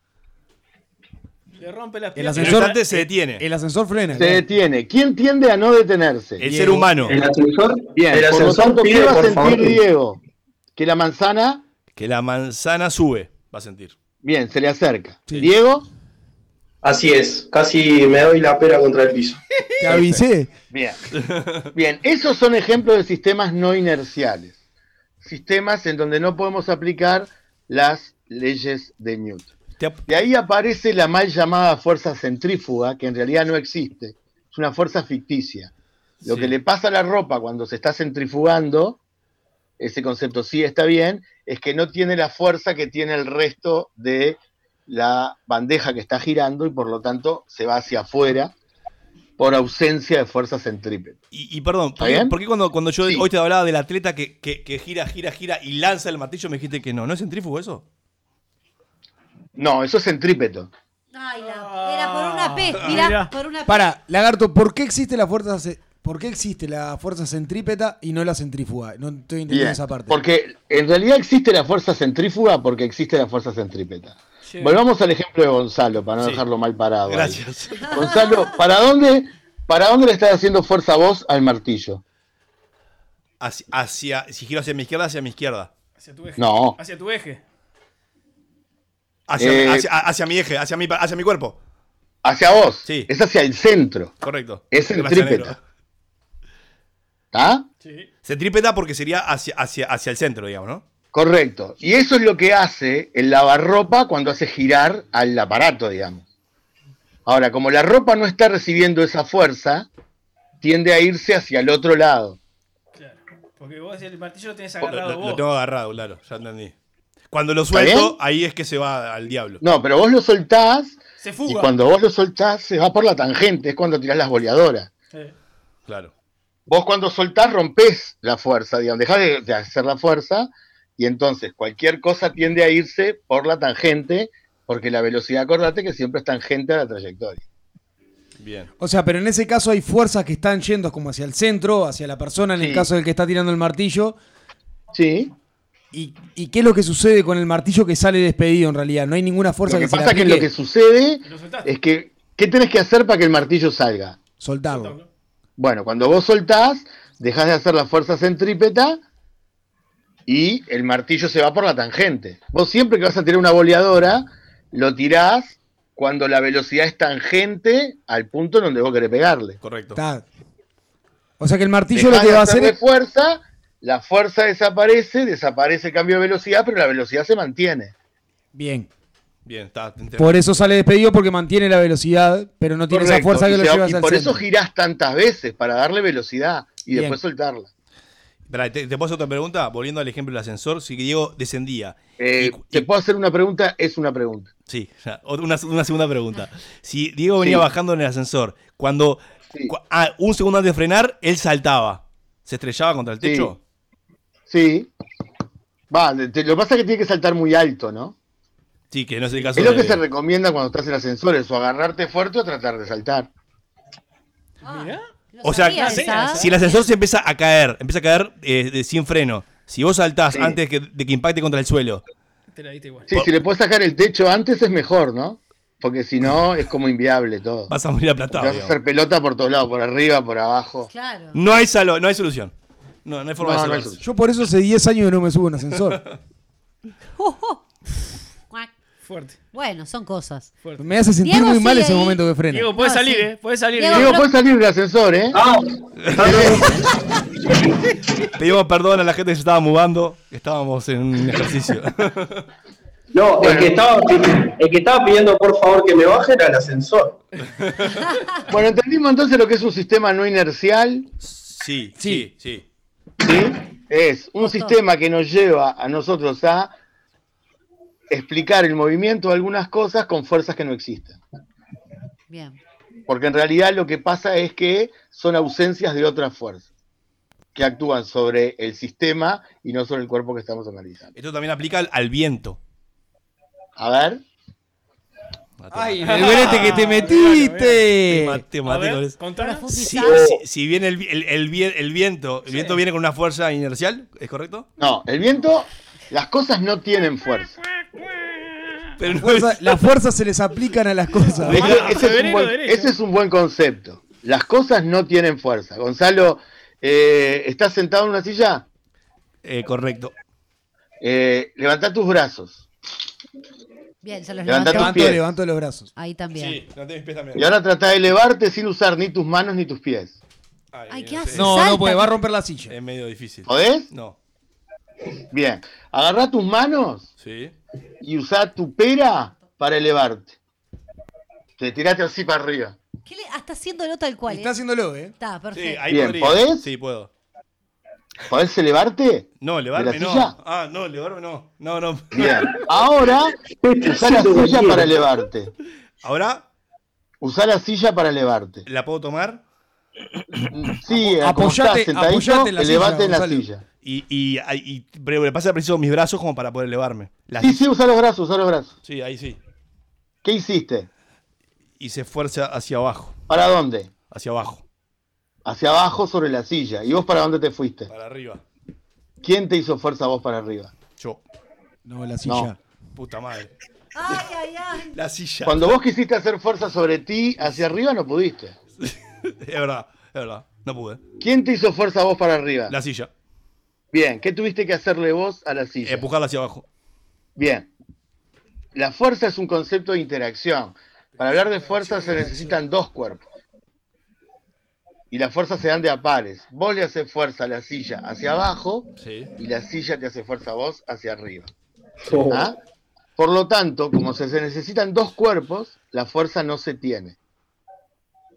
Le rompe las El piernas. ascensor se detiene. El ascensor frena. Se detiene. ¿Quién tiende a no detenerse? El ser humano. El ascensor, Bien, el por lo ascensor tanto, ¿qué va a sentir favor, Diego? Que la manzana, Que la manzana sube, va a sentir. Bien, se le acerca. Sí. Diego, Así es, casi me doy la pera contra el piso. <laughs> Te avisé. bien. Bien, esos son ejemplos de sistemas no inerciales. Sistemas en donde no podemos aplicar las leyes de Newton. De ahí aparece la mal llamada fuerza centrífuga, que en realidad no existe. Es una fuerza ficticia. Lo Sí. que le pasa a la ropa cuando se está centrifugando, ese concepto sí está bien, es que no tiene la fuerza que tiene el resto de la bandeja que está girando y por lo tanto se va hacia afuera por ausencia de fuerza centrípeta. Y, y perdón, ¿por ¿Está qué, bien? por qué cuando, cuando yo Sí. hoy te hablaba del atleta que, que- que gira, gira, gira y lanza el martillo me dijiste que no? ¿No es centrífugo eso? No, eso es centrípeto. Ay, la- era por una P. Ah, Mirá, mirá. por una P. Para, Lagarto, ¿por qué existe la fuerza ce- ¿Por qué existe la fuerza centrípeta y no la centrífuga? No estoy entendiendo Bien, esa parte. Porque en realidad existe la fuerza centrífuga porque existe la fuerza centrípeta. Sí. Volvamos al ejemplo de Gonzalo para no Sí. dejarlo mal parado. ahí. Gracias. <laughs> Gonzalo, ¿para dónde, ¿para dónde le estás haciendo fuerza vos al martillo? Hacia, hacia- si giro hacia mi izquierda, hacia mi izquierda. Hacia tu eje. No. Hacia tu eje. Hacia, Eh, hacia, hacia mi eje, hacia mi, hacia mi cuerpo. Hacia vos. Sí. Es hacia el centro. Correcto. Es Gracias, centrípeta. ¿Está? Sí. Centrípeta porque sería hacia, hacia, hacia el centro, digamos, ¿no? Correcto. Y eso es lo que hace el lavarropa cuando hace girar al aparato, digamos. Ahora, como la ropa no está recibiendo esa fuerza, tiende a irse hacia el otro lado. Claro. Porque vos el martillo lo tenés Lo, agarrado lo- vos. lo tengo agarrado, claro, ya entendí. Cuando lo ¿Está suelto, ahí es que se va al diablo. No, pero vos lo soltás Se y fuga. cuando vos lo soltás se va por la tangente, es cuando tirás las boleadoras. Eh, Claro. Vos cuando soltás rompés la fuerza, digamos, dejás de, de hacer la fuerza y entonces cualquier cosa tiende a irse por la tangente porque la velocidad, acordate que siempre es tangente a la trayectoria. Bien. O sea, pero en ese caso hay fuerzas que están yendo como hacia el centro, hacia la persona, en el caso del que está tirando el martillo. Sí. ¿Y, y qué es lo que sucede con el martillo que sale despedido en realidad? No hay ninguna fuerza Lo que que se pasa es que lo que sucede es que, ¿qué tenés que hacer para que el martillo salga? Soltarlo. Bueno, cuando vos soltás, dejás de hacer la fuerza centrípeta y el martillo se va por la tangente. Vos siempre que vas a tirar una boleadora, lo tirás cuando la velocidad es tangente al punto en donde vos querés pegarle. Correcto. Está. O sea que el martillo Dejás lo que va a hacer es. fuerza, la fuerza desaparece, desaparece el cambio de velocidad, pero la velocidad se mantiene. Bien. Bien, está. Por eso sale despedido porque mantiene la velocidad, pero no tiene esa Correcto, fuerza que y lo se- lleva y el por eso girás tantas veces, para darle velocidad y Bien. después soltarla. ¿te, te puedo hacer otra pregunta? Volviendo al ejemplo del ascensor, si Diego descendía. Eh, y- ¿Te puedo hacer una pregunta? Es una pregunta. Sí, una, una segunda pregunta. Si Diego venía Sí. bajando en el ascensor, cuando Sí. cu- ah, un segundo antes de frenar, él saltaba. ¿Se estrellaba contra el Sí. techo? Sí. Va, te- lo que pasa es que tiene que saltar muy alto, ¿no? Sí, que no es el caso Es lo de- que se recomienda cuando estás en ascensores, o agarrarte fuerte o tratar de saltar. Mirá. O sea, si el ascensor se empieza a caer, empieza a caer eh, de- sin freno, si vos saltás Sí. antes que- de que impacte contra el suelo, Te la diste igual. Sí, si le puedes sacar el techo antes es mejor, ¿no? Porque si no es como inviable todo. vas a morir Te aplastado. vas a hacer pelota por todos lados, por arriba, por abajo. Claro. No hay, salo- no hay solución. No, no hay forma No, de no. Yo por eso hace 10 años que no me subo a un ascensor. <laughs> Fuerte. Bueno, son cosas. fuerte. Me hace sentir Diego muy mal sigue ese ahí. momento que frena. Diego, puedes No, salir, sí. ¿eh? Puedes salir. Diego, Diego, puedes salir del ascensor, ¿eh? <laughs> Pedimos perdón a la gente que se estaba mudando, estábamos en un ejercicio. <laughs> No, Bueno. el, que estaba, el que estaba pidiendo por favor que me baje era el ascensor. <laughs> Bueno, entendimos entonces lo que es un sistema no inercial. Sí, sí, sí. ¿sí? Es un sistema que nos lleva a nosotros a explicar el movimiento de algunas cosas con fuerzas que no existen. Bien. Porque en realidad lo que pasa es que son ausencias de otras fuerzas que actúan sobre el sistema y no sobre el cuerpo que estamos analizando. Esto también aplica al, al viento. A ver. Ay, el brete que te metiste. Te maté, te maté ver, eso. Si, si- si viene el, vi- el, el vi- el viento, el viento viene con una fuerza inercial, ¿es correcto? No, el viento, las cosas no tienen fuerza. Pero La fuerza- las fuerzas se les aplican a las cosas. Ese, ese es un buen, ese es un buen concepto. Las cosas no tienen fuerza. Gonzalo, eh, ¿estás sentado en una silla? Eh, correcto. Eh, levanta tus brazos. Bien, se los Levanta levantó. tus pies. Levanto los brazos. Ahí también. Sí, levanté mis pies también. Y ahora trata de elevarte sin usar ni tus manos ni tus pies. Ay, ¿qué hace? No, Salta. no puede, va a romper la silla. Es medio difícil. ¿Podés? No. Bien. Agarrá tus manos Sí. Y usá tu pera para elevarte. Te tiraste así para arriba. ¿Qué le- está haciéndolo tal cual. Está ¿eh? haciéndolo, ¿eh? Está, perfecto. Sí, ahí Bien, podría. ¿podés? Sí, puedo. ¿Podés elevarte? No, ¿De elevarme la no. silla? Ah, no, elevarme no. No, no. Bien. Ahora, <laughs> usá la silla para elevarte. Ahora, Usá la silla para elevarte. ¿la puedo tomar? Sí, Apoyate- estás sentadito, apoyate en la elevate silla, en la Gonzalo. silla. Y, y, y, pero le pasa preciso mis brazos como para poder elevarme. La- Sí, sí, usá los brazos, usá los brazos. sí, ahí sí. ¿Qué hiciste? Hice fuerza hacia abajo. ¿Para dónde? Hacia abajo. Hacia abajo sobre la silla. ¿Y vos para dónde te fuiste? Para arriba. ¿Quién te hizo fuerza vos para arriba? Yo. No, la silla. Puta madre. Ay, ay, ay. La silla. Cuando vos quisiste hacer fuerza sobre ti hacia arriba, no pudiste. <laughs> Es verdad, es verdad. No pude. ¿Quién te hizo fuerza a vos para arriba? La silla. Bien, ¿qué tuviste que hacerle vos a la silla? Empujarla hacia abajo. Bien. La fuerza es un concepto de interacción. Para hablar de fuerza se necesitan dos cuerpos. Y las fuerzas se dan de a pares. Vos le haces fuerza a la silla hacia abajo Sí. y la silla te hace fuerza a vos hacia arriba. ¿Ah? Por lo tanto, como se necesitan dos cuerpos, la fuerza no se tiene.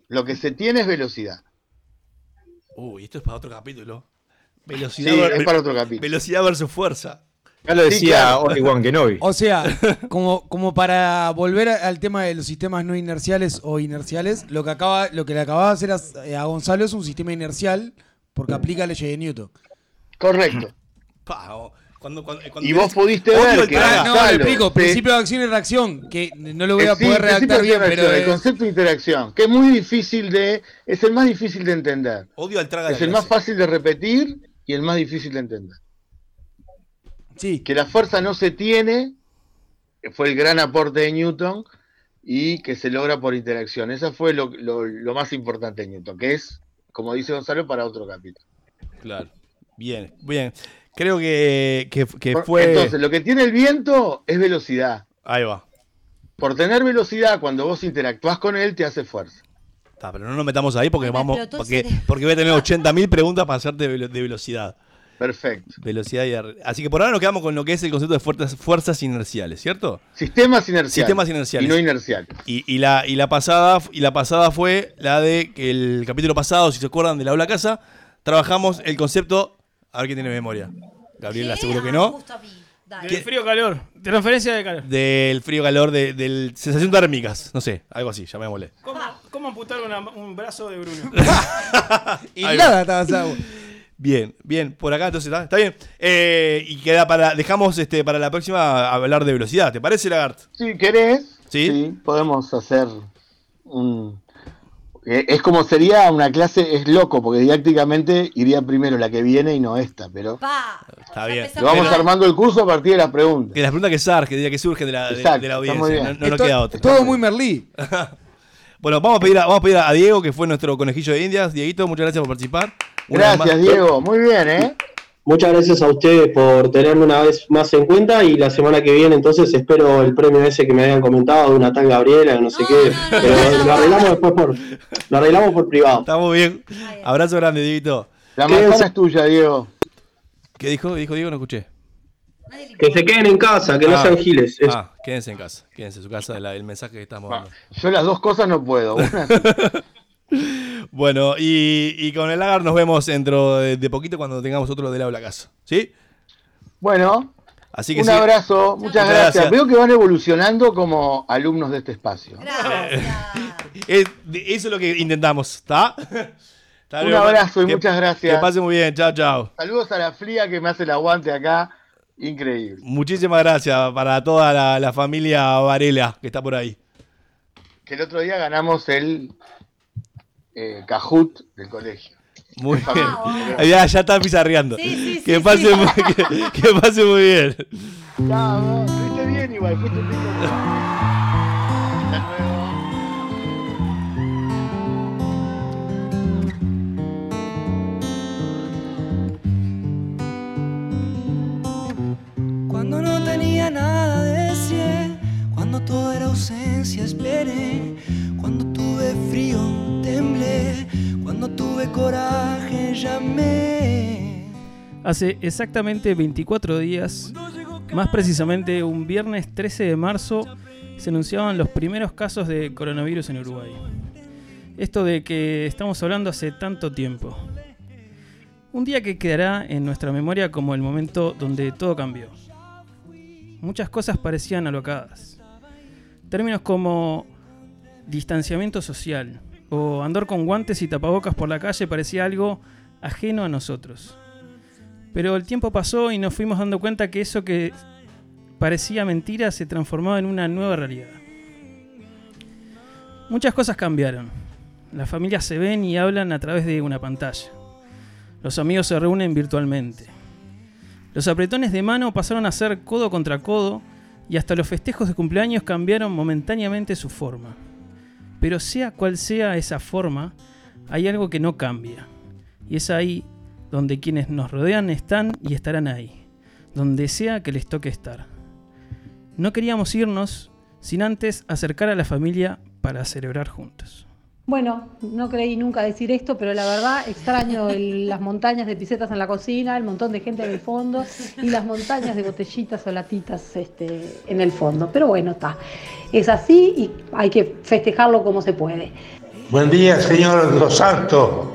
Lo que se tiene es velocidad. Uy, esto es para otro capítulo. Velocidad, Sí, ver- es para otro capítulo. velocidad versus fuerza. Ya lo Sí, decía claro. Obi-Wan Kenobi. O sea, como, como para volver al tema de los sistemas no inerciales o inerciales, lo que acaba, lo que le acababa de hacer a, eh, a Gonzalo es un sistema inercial porque aplica leyes de Newton. Correcto. <laughs> Pa, o- cuando, cuando, cuando Y vos pudiste odio ver que. Ah, no, le explico. te- Principio de acción y reacción, que no lo voy a Eh, sí, poder principio redactar bien, pero el concepto de interacción, que es muy difícil de, es el más difícil de entender. Odio al traga Es el más fácil de repetir y el más difícil de entender. sí. Que la fuerza no se tiene, que fue el gran aporte de Newton, y que se logra por interacción. Esa fue lo, lo- lo más importante de Newton, que es, como dice Gonzalo, para otro capítulo. Claro. Bien, bien. Creo que, que, fue. Entonces, lo que tiene el viento es velocidad. Ahí va. Por tener velocidad, cuando vos interactúas con él, te hace fuerza. Está, pero no nos metamos ahí porque me vamos. Porque, porque voy a tener 80.000 preguntas para hacerte de, velo- de velocidad. Perfecto. Velocidad y ar- Así que por ahora nos quedamos con lo que es el concepto de fuerzas, fuerzas inerciales, ¿cierto? Sistemas inerciales. Sistemas inerciales. Y no inerciales. Y, y la, y, la pasada, y la pasada fue la de que el capítulo pasado, si se acuerdan de la aula casa, trabajamos el concepto. A ver quién tiene memoria. Gabriela, seguro que no. Justo a mí. Dale. Del frío calor. Transferencia de calor. Del frío calor, de, del sensación térmicas. No sé, algo así, llamémosle. ¿Cómo, cómo amputar una- un brazo de Bruno? <laughs> Y Ahí nada, estaba así. Bien, bien, por acá entonces está, está bien. Eh, y queda para, dejamos este para la próxima hablar de velocidad, ¿te parece, Lagart? Si querés, ¿Sí? podemos hacer un... eh, Es como sería una clase, es loco, porque didácticamente iría primero la que viene y no esta, pero Pa. Está bien. lo vamos armando el curso a partir de las preguntas. Que las preguntas que surgen, que, surgen de la, de- Exacto, de la audiencia, bien. no, no nos Esto- queda otra. Todo muy Merlí. <laughs> Bueno, vamos a pedir a, vamos a pedir a Diego, que fue nuestro conejillo de indias. Dieguito, muchas gracias por participar. Una Gracias. Diego. Muy bien, ¿eh? Muchas gracias a ustedes por tenerme una vez más en cuenta y la semana que viene entonces espero el premio ese que me habían comentado de una tal Gabriela, no sé qué, pero lo arreglamos después por, lo arreglamos por privado. Estamos bien. Abrazo grande, Dieguito. La manzana es tuya, Diego. ¿Qué dijo? ¿Dijo Diego? No escuché. Que se queden en casa, que no Ah, sean giles. Ah, quédense en casa. Quédense en su casa, la- el mensaje que estamos dando. Yo las dos cosas no puedo. Una, <laughs> <laughs> Bueno, y, y con el lagar nos vemos dentro de, de poquito cuando tengamos otro del aula casa. ¿Sí? Bueno, Así que un sí. abrazo, muchas Muchas gracias. gracias. Veo que van evolucionando como alumnos de este espacio. Es- de- eso es lo que intentamos, ¿está? Un abrazo y que- muchas gracias. Que pase muy bien, chao, chao. Saludos a la fría que me hace el aguante acá. Increíble. Muchísimas gracias para toda la, la familia Varela que está por ahí. Que el otro día ganamos el eh, Cajut del colegio. Muy bien. familia. Ya, ya está pizarreando. que, pase muy, que, que pase muy bien. Chao, fuiste bien igual, fuiste un lindo. Hasta luego. Cuando no tenía nada deseé, cuando todo era ausencia esperé, cuando tuve frío temblé, cuando tuve coraje llamé. Hace exactamente 24 días, más precisamente un viernes 13 de marzo, se anunciaban los primeros casos de coronavirus en Uruguay. Esto de que estamos hablando hace tanto tiempo. Un día que quedará en nuestra memoria como el momento donde todo cambió. Muchas cosas parecían alocadas. Términos como distanciamiento social o andar con guantes y tapabocas por la calle parecía algo ajeno a nosotros. Pero el tiempo pasó y nos fuimos dando cuenta que eso que parecía mentira se transformaba en una nueva realidad. Muchas cosas cambiaron. Las familias se ven y hablan a través de una pantalla. Los amigos se reúnen virtualmente. Los apretones de mano pasaron a ser codo contra codo y hasta los festejos de cumpleaños cambiaron momentáneamente su forma. Pero sea cual sea esa forma, hay algo que no cambia. Y es ahí donde quienes nos rodean están y estarán ahí, donde sea que les toque estar. No queríamos irnos sin antes acercar a la familia para celebrar juntos. Bueno, no creí nunca decir esto, pero la verdad extraño el- las montañas de pisetas en la cocina, el montón de gente en el fondo y las montañas de botellitas o latitas este, en el fondo. Pero bueno, está. Es así y hay que festejarlo como se puede. Buen día, señor Dos Santos.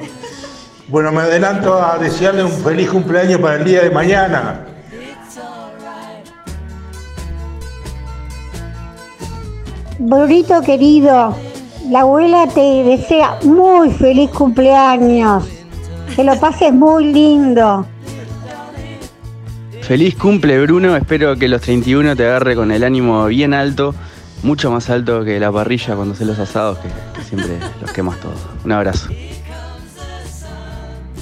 Bueno, me adelanto a desearle un feliz cumpleaños para el día de mañana. Brunito querido, la abuela te desea muy feliz cumpleaños. Que lo pases muy lindo. Feliz cumple Bruno, espero que los 31 te agarre con el ánimo bien alto, mucho más alto que la parrilla cuando haces los asados, que, que siempre los quemas todos. Un abrazo.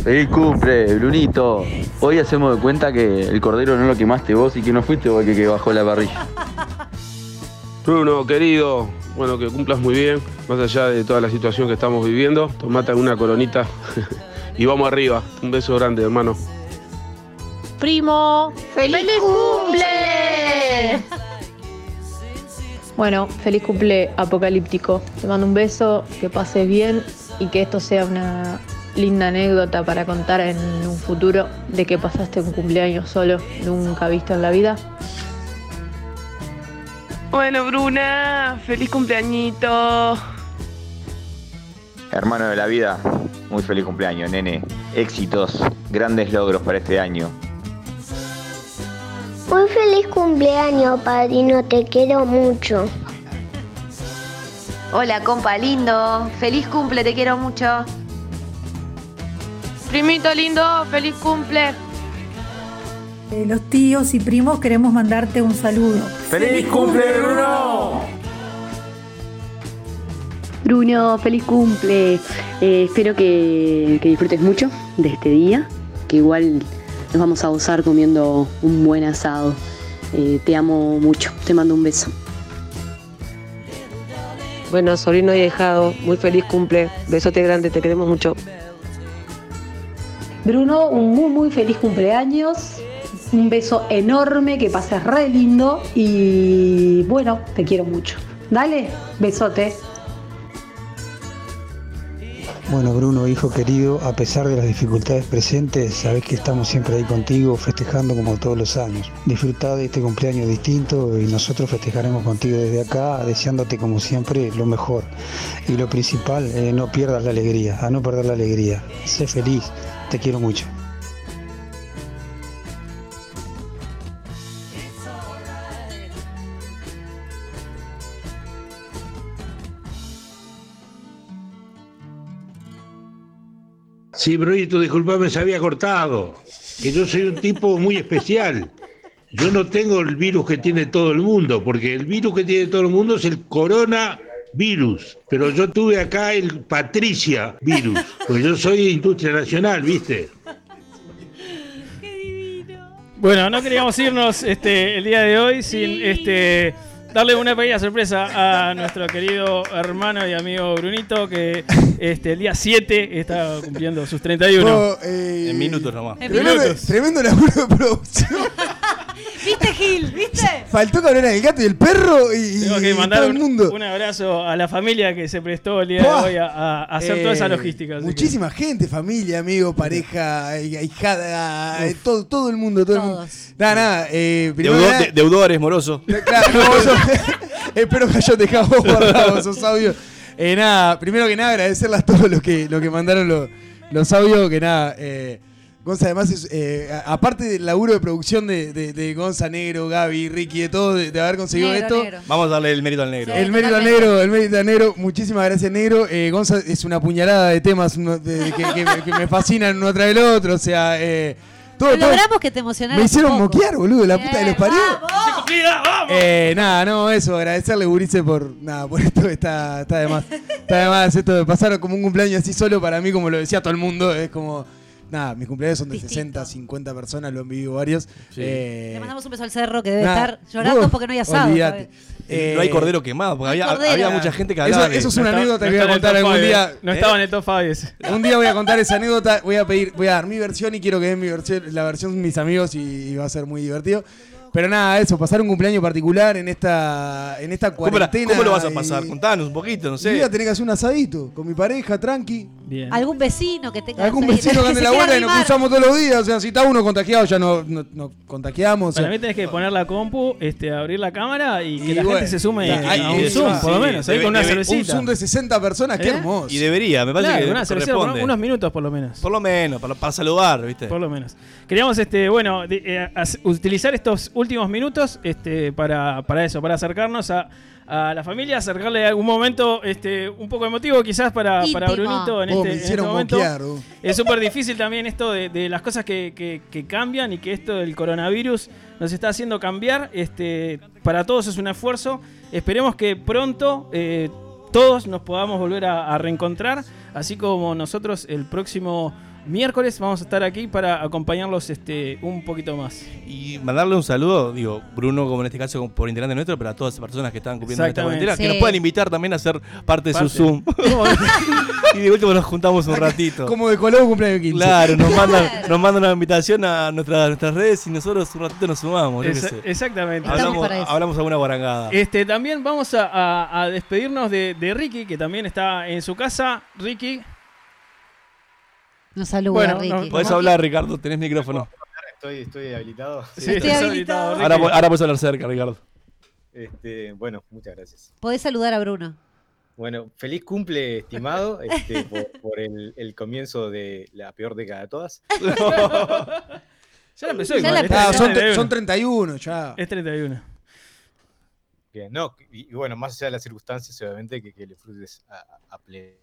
Feliz cumple, Brunito. Hoy hacemos de cuenta que el cordero no lo quemaste vos y que no fuiste vos el que, que bajó la parrilla. Bruno, querido, bueno, que cumplas muy bien, más allá de toda la situación que estamos viviendo. Tomate una coronita <laughs> y vamos arriba. Un beso grande, hermano. Primo, feliz, cumple. Bueno, feliz cumple apocalíptico. Te mando un beso, que pases bien y que esto sea una linda anécdota para contar en un futuro de que pasaste un cumpleaños solo, nunca visto en la vida. Bueno, Bruna, feliz cumpleañito. Hermano de la vida, muy feliz cumpleaños, nene. Éxitos, grandes logros para este año. Muy feliz cumpleaños, padrino, te quiero mucho. Hola, compa lindo. Feliz cumple, te quiero mucho. Primito lindo, feliz cumple. Eh, los tíos y primos queremos mandarte un saludo. ¡Feliz cumple, Bruno! Bruno, feliz cumple. Eh, espero que, que disfrutes mucho de este día, que igual nos vamos a gozar comiendo un buen asado. Eh, te amo mucho, te mando un beso. Bueno, sobrino y dejado, muy feliz cumple. Besote grande, te queremos mucho. Bruno, un muy muy feliz cumpleaños. Un beso enorme, que pases re lindo y bueno, te quiero mucho. Dale, besote. Bueno, Bruno, hijo querido, a pesar de las dificultades presentes, sabes que estamos siempre ahí contigo, festejando como todos los años. Disfruta de este cumpleaños distinto y nosotros festejaremos contigo desde acá, deseándote como siempre lo mejor. Y lo principal, eh, no pierdas la alegría, a no perder la alegría. Sé feliz, te quiero mucho. Sí, Brunito, disculpame, se había cortado. Que yo soy un tipo muy especial. Yo no tengo el virus que tiene todo el mundo, porque el virus que tiene todo el mundo es el coronavirus. Pero yo tuve acá el Patricia virus, porque yo soy industria nacional, ¿viste? Bueno, no queríamos irnos este, el día de hoy sin este, darle una pequeña sorpresa a nuestro querido hermano y amigo Brunito, que este, el día 7 está cumpliendo sus 31. Oh, eh, En minutos nomás. En Tremendo, minutos. tremendo laburo de producción. ¿Viste, Gil? ¿Viste? Faltó que hablara el gato y el perro y, Tengo que y mandar todo el un, mundo. un abrazo a la familia que se prestó el día de hoy a, a hacer toda esa Eh, logística. que- Muchísima gente, familia, amigo, pareja, eh, ahijada, eh, todo, todo el mundo, todo el mundo. Nada, nada. Eh, primero que Deudor- nada- de- deudores, moroso. <laughs> Claro, no, vos sos- espero que hayas dejado <laughs> guardado esos audios. Eh, nada, primero que nada, agradecerle a todos los que, los que mandaron los, los audios, que nada. Eh, Gonza además es, eh, a- aparte del laburo de producción de, de, de Gonza Negro, Gaby, Ricky, de todo, de, de haber conseguido Negro, esto. negro. Vamos a darle el mérito al negro. El mérito al negro, el mérito al negro. Muchísimas gracias, negro. Eh, Gonza es una puñalada de temas uno- de- de- que, que me- que me fascinan uno tras el otro. O sea, eh, todo, todo- Logramos que te emocionaras me hicieron moquear, boludo, la puta de los parió. ¡Vamos! Eh, nada, no, eso, agradecerle Gurice por nada, por esto está, está de más. Está de más esto de pasar como un cumpleaños así solo para mí, como lo decía todo el mundo, es como. Nada, mis cumpleaños son de 60, 50 personas, lo han vivido varios. Eh, Le mandamos un beso al cerro que debe estar llorando porque no hay asado. Eh, no hay cordero quemado, porque había, cordero. había mucha gente que Eso- hablaba de- eso es una No está- anécdota no que voy a contar algún five, día. eh. No estaba en el top 5 ese. Un día voy a contar esa anécdota, voy a pedir, voy a dar mi versión y quiero que den mi versión, la versión de mis amigos y, y va a ser muy divertido. Pero nada, eso, pasar un cumpleaños particular en esta, en esta ¿Cómo, la- cuarentena. cómo lo vas a y- pasar? Contanos un poquito, no y voy sé. a tener que hacer un asadito con mi pareja, tranqui. Bien. Algún vecino que tenga. Algún vecino que ande la vuelta y nos cruzamos todos los días. O sea, si está uno contagiado, ya no, no, no contagiamos. o sea. Para mí tenés que poner la compu, este, abrir la cámara y que Y la bueno, gente se sume a un Zoom, por lo menos, ahí debe- con una debe- cervecita. Un Zoom de 60 personas, qué ¿Eh? hermoso. Y debería, me parece Claro, que una cervecita, unos minutos por lo menos. Por lo menos, para, para saludar, ¿viste? Por lo menos. Queríamos, este, bueno, de- eh, utilizar estos últimos minutos este, para, para eso, para acercarnos a, a la familia, acercarle algún momento este, un poco emotivo quizás para, para. Brunito en Oh, este, me en este hicieron momento. moquear, oh. Es súper difícil también esto de, de las cosas que, que- que cambian y que esto del coronavirus nos está haciendo cambiar. Este, para todos es un esfuerzo. Esperemos que pronto eh, todos nos podamos volver a, a reencontrar, así como nosotros el próximo miércoles vamos a estar aquí para acompañarlos este, un poquito más. Y mandarle un saludo, digo, Bruno, como en este caso por internet nuestro, pero a todas las personas que están cumpliendo esta cuarentena, que nos puedan invitar también a ser parte de su Zoom. <laughs> <laughs> y de último nos juntamos un ratito. Como de Colón cumpleaños 15. Claro, nos mandan, nos mandan una invitación a nuestra- nuestras redes y nosotros un ratito nos sumamos. yo Esa- sé. exactamente. Hablamos, hablamos alguna guarangada. Este, también vamos a, a- a despedirnos de, de Ricky, que también está en su casa. Ricky, Nos saluda, Bueno, Ricky. no, Podés hablar, Ricardo, tenés micrófono. Estoy, estoy habilitado. Sí, Estoy habilitado. Ahora, ahora puedes hablar cerca, Ricardo. Este, bueno, muchas gracias. Podés saludar a Bruno. Bueno, feliz cumple, estimado, este, <laughs> por, por el, el comienzo de la peor década de todas. <laughs> Ya la empezó Ya la este Ah, son, 31. son 31 ya. Es 31. Que no, y, y bueno, más allá de las circunstancias, obviamente, que, que le disfrutes a, a- a pleno.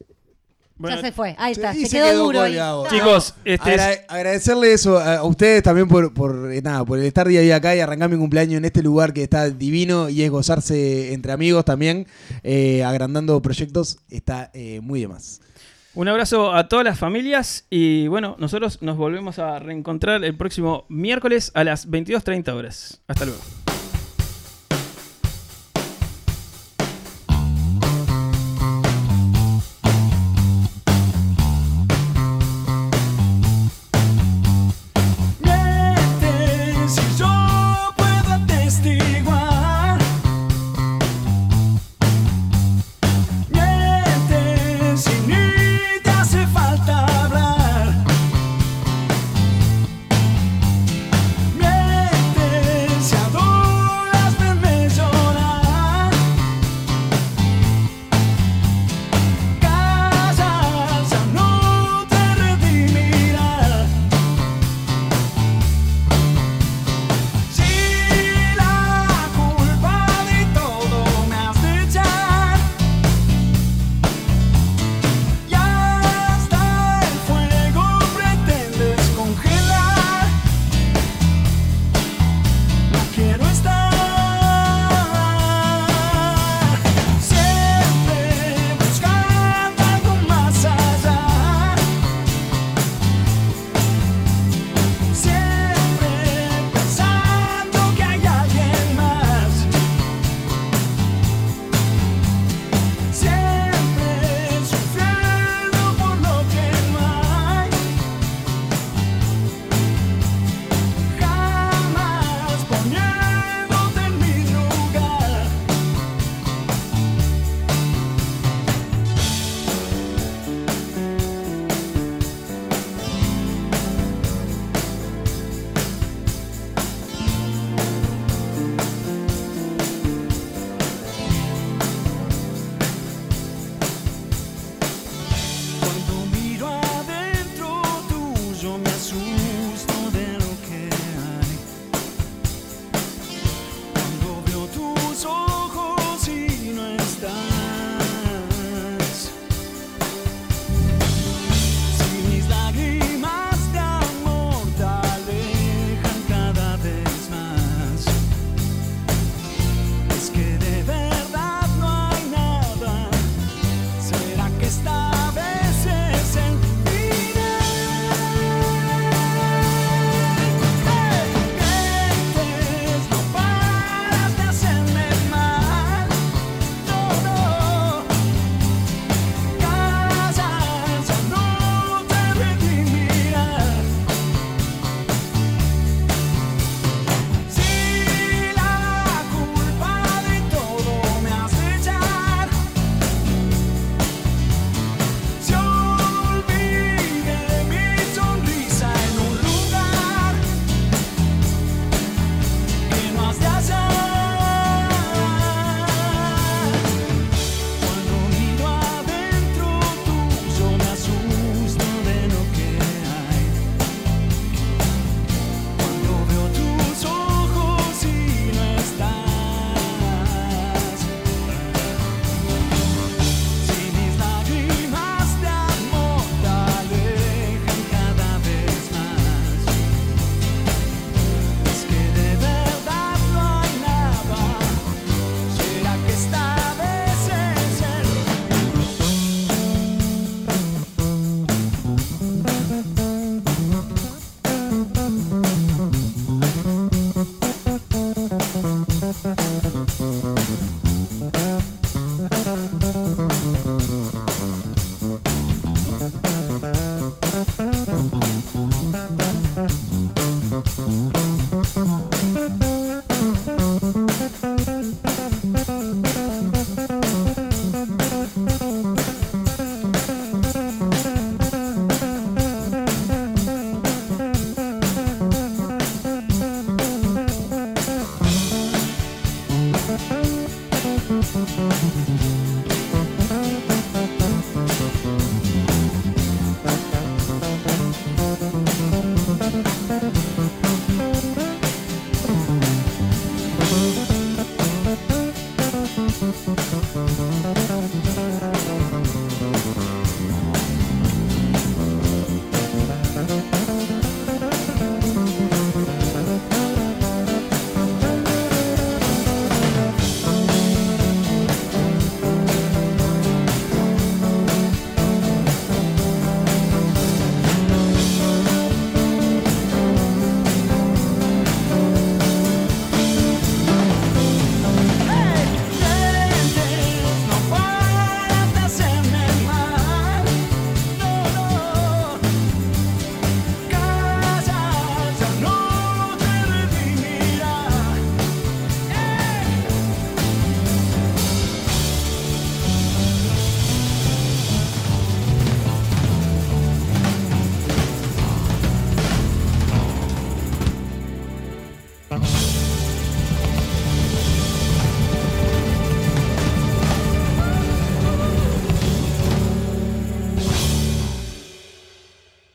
Bueno, ya se fue. Ahí está. Sí, se, quedó, duro ahí. colgado. Chicos, este es- Agra- agradecerle eso a, a ustedes también por, por, eh, nada, por estar día a día acá y arrancar mi cumpleaños en este lugar que está divino y es gozarse entre amigos también, eh, agrandando proyectos, está eh, muy de más. un abrazo a todas las familias y bueno, nosotros nos volvemos a reencontrar el próximo miércoles a las 22.30 horas. Hasta luego.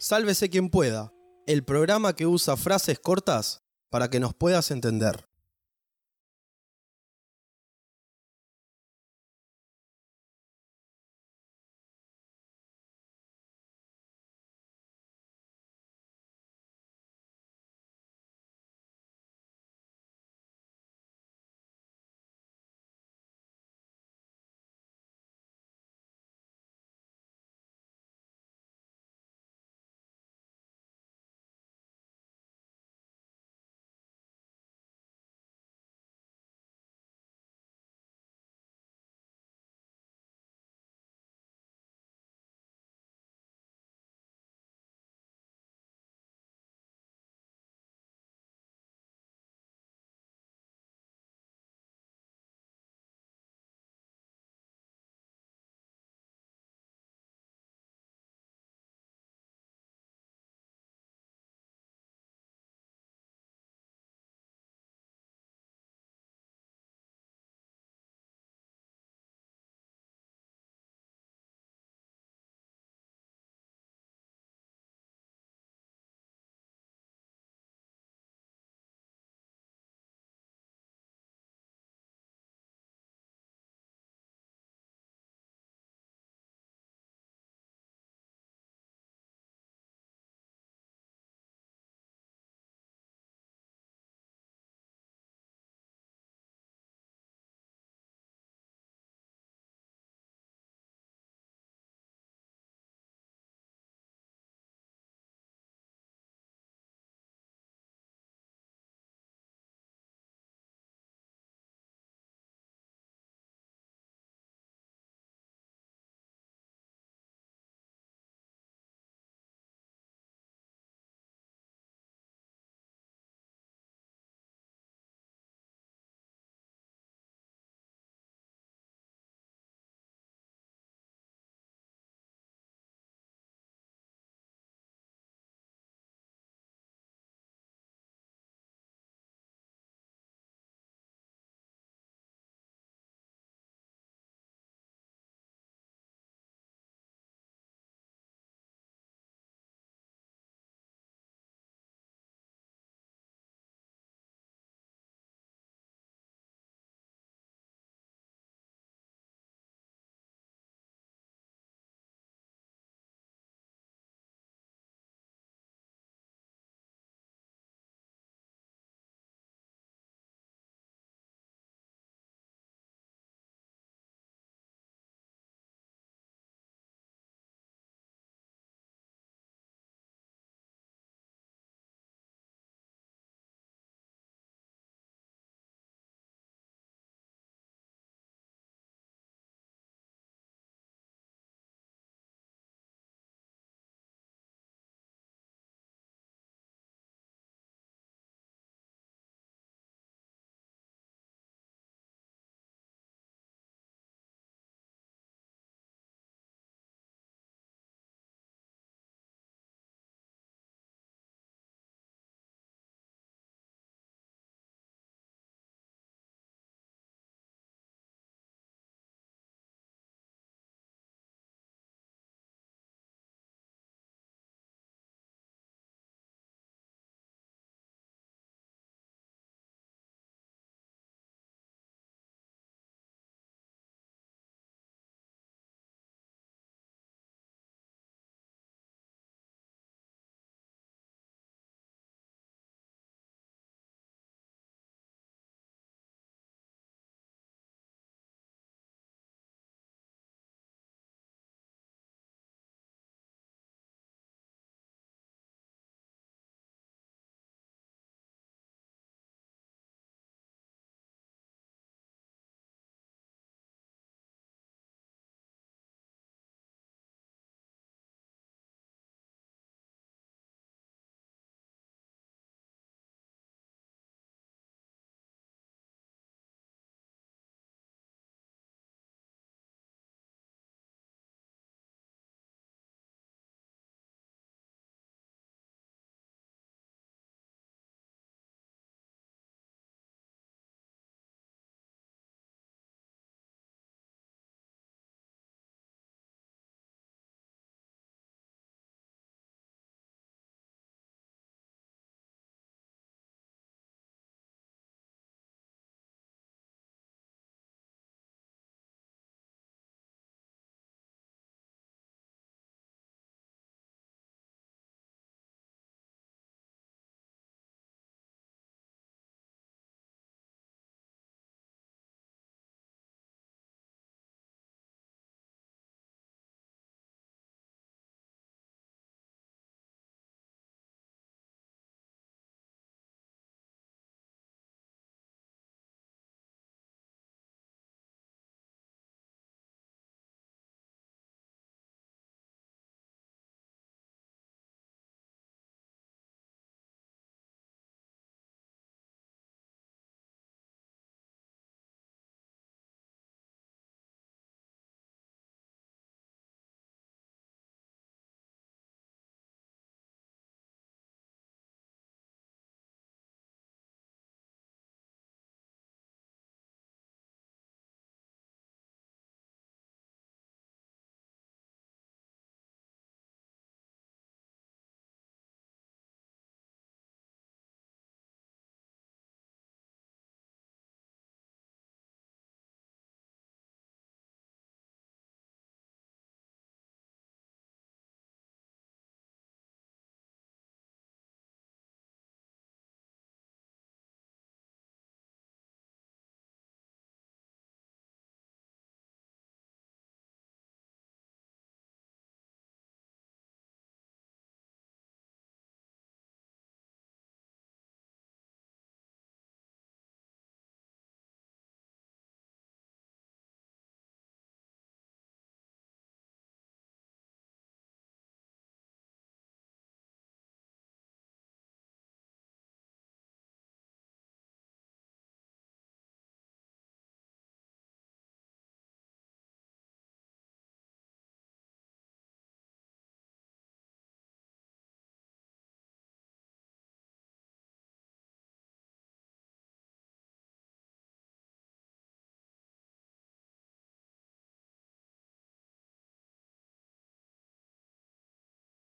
Sálvese quien pueda, el programa que usa frases cortas para que nos puedas entender.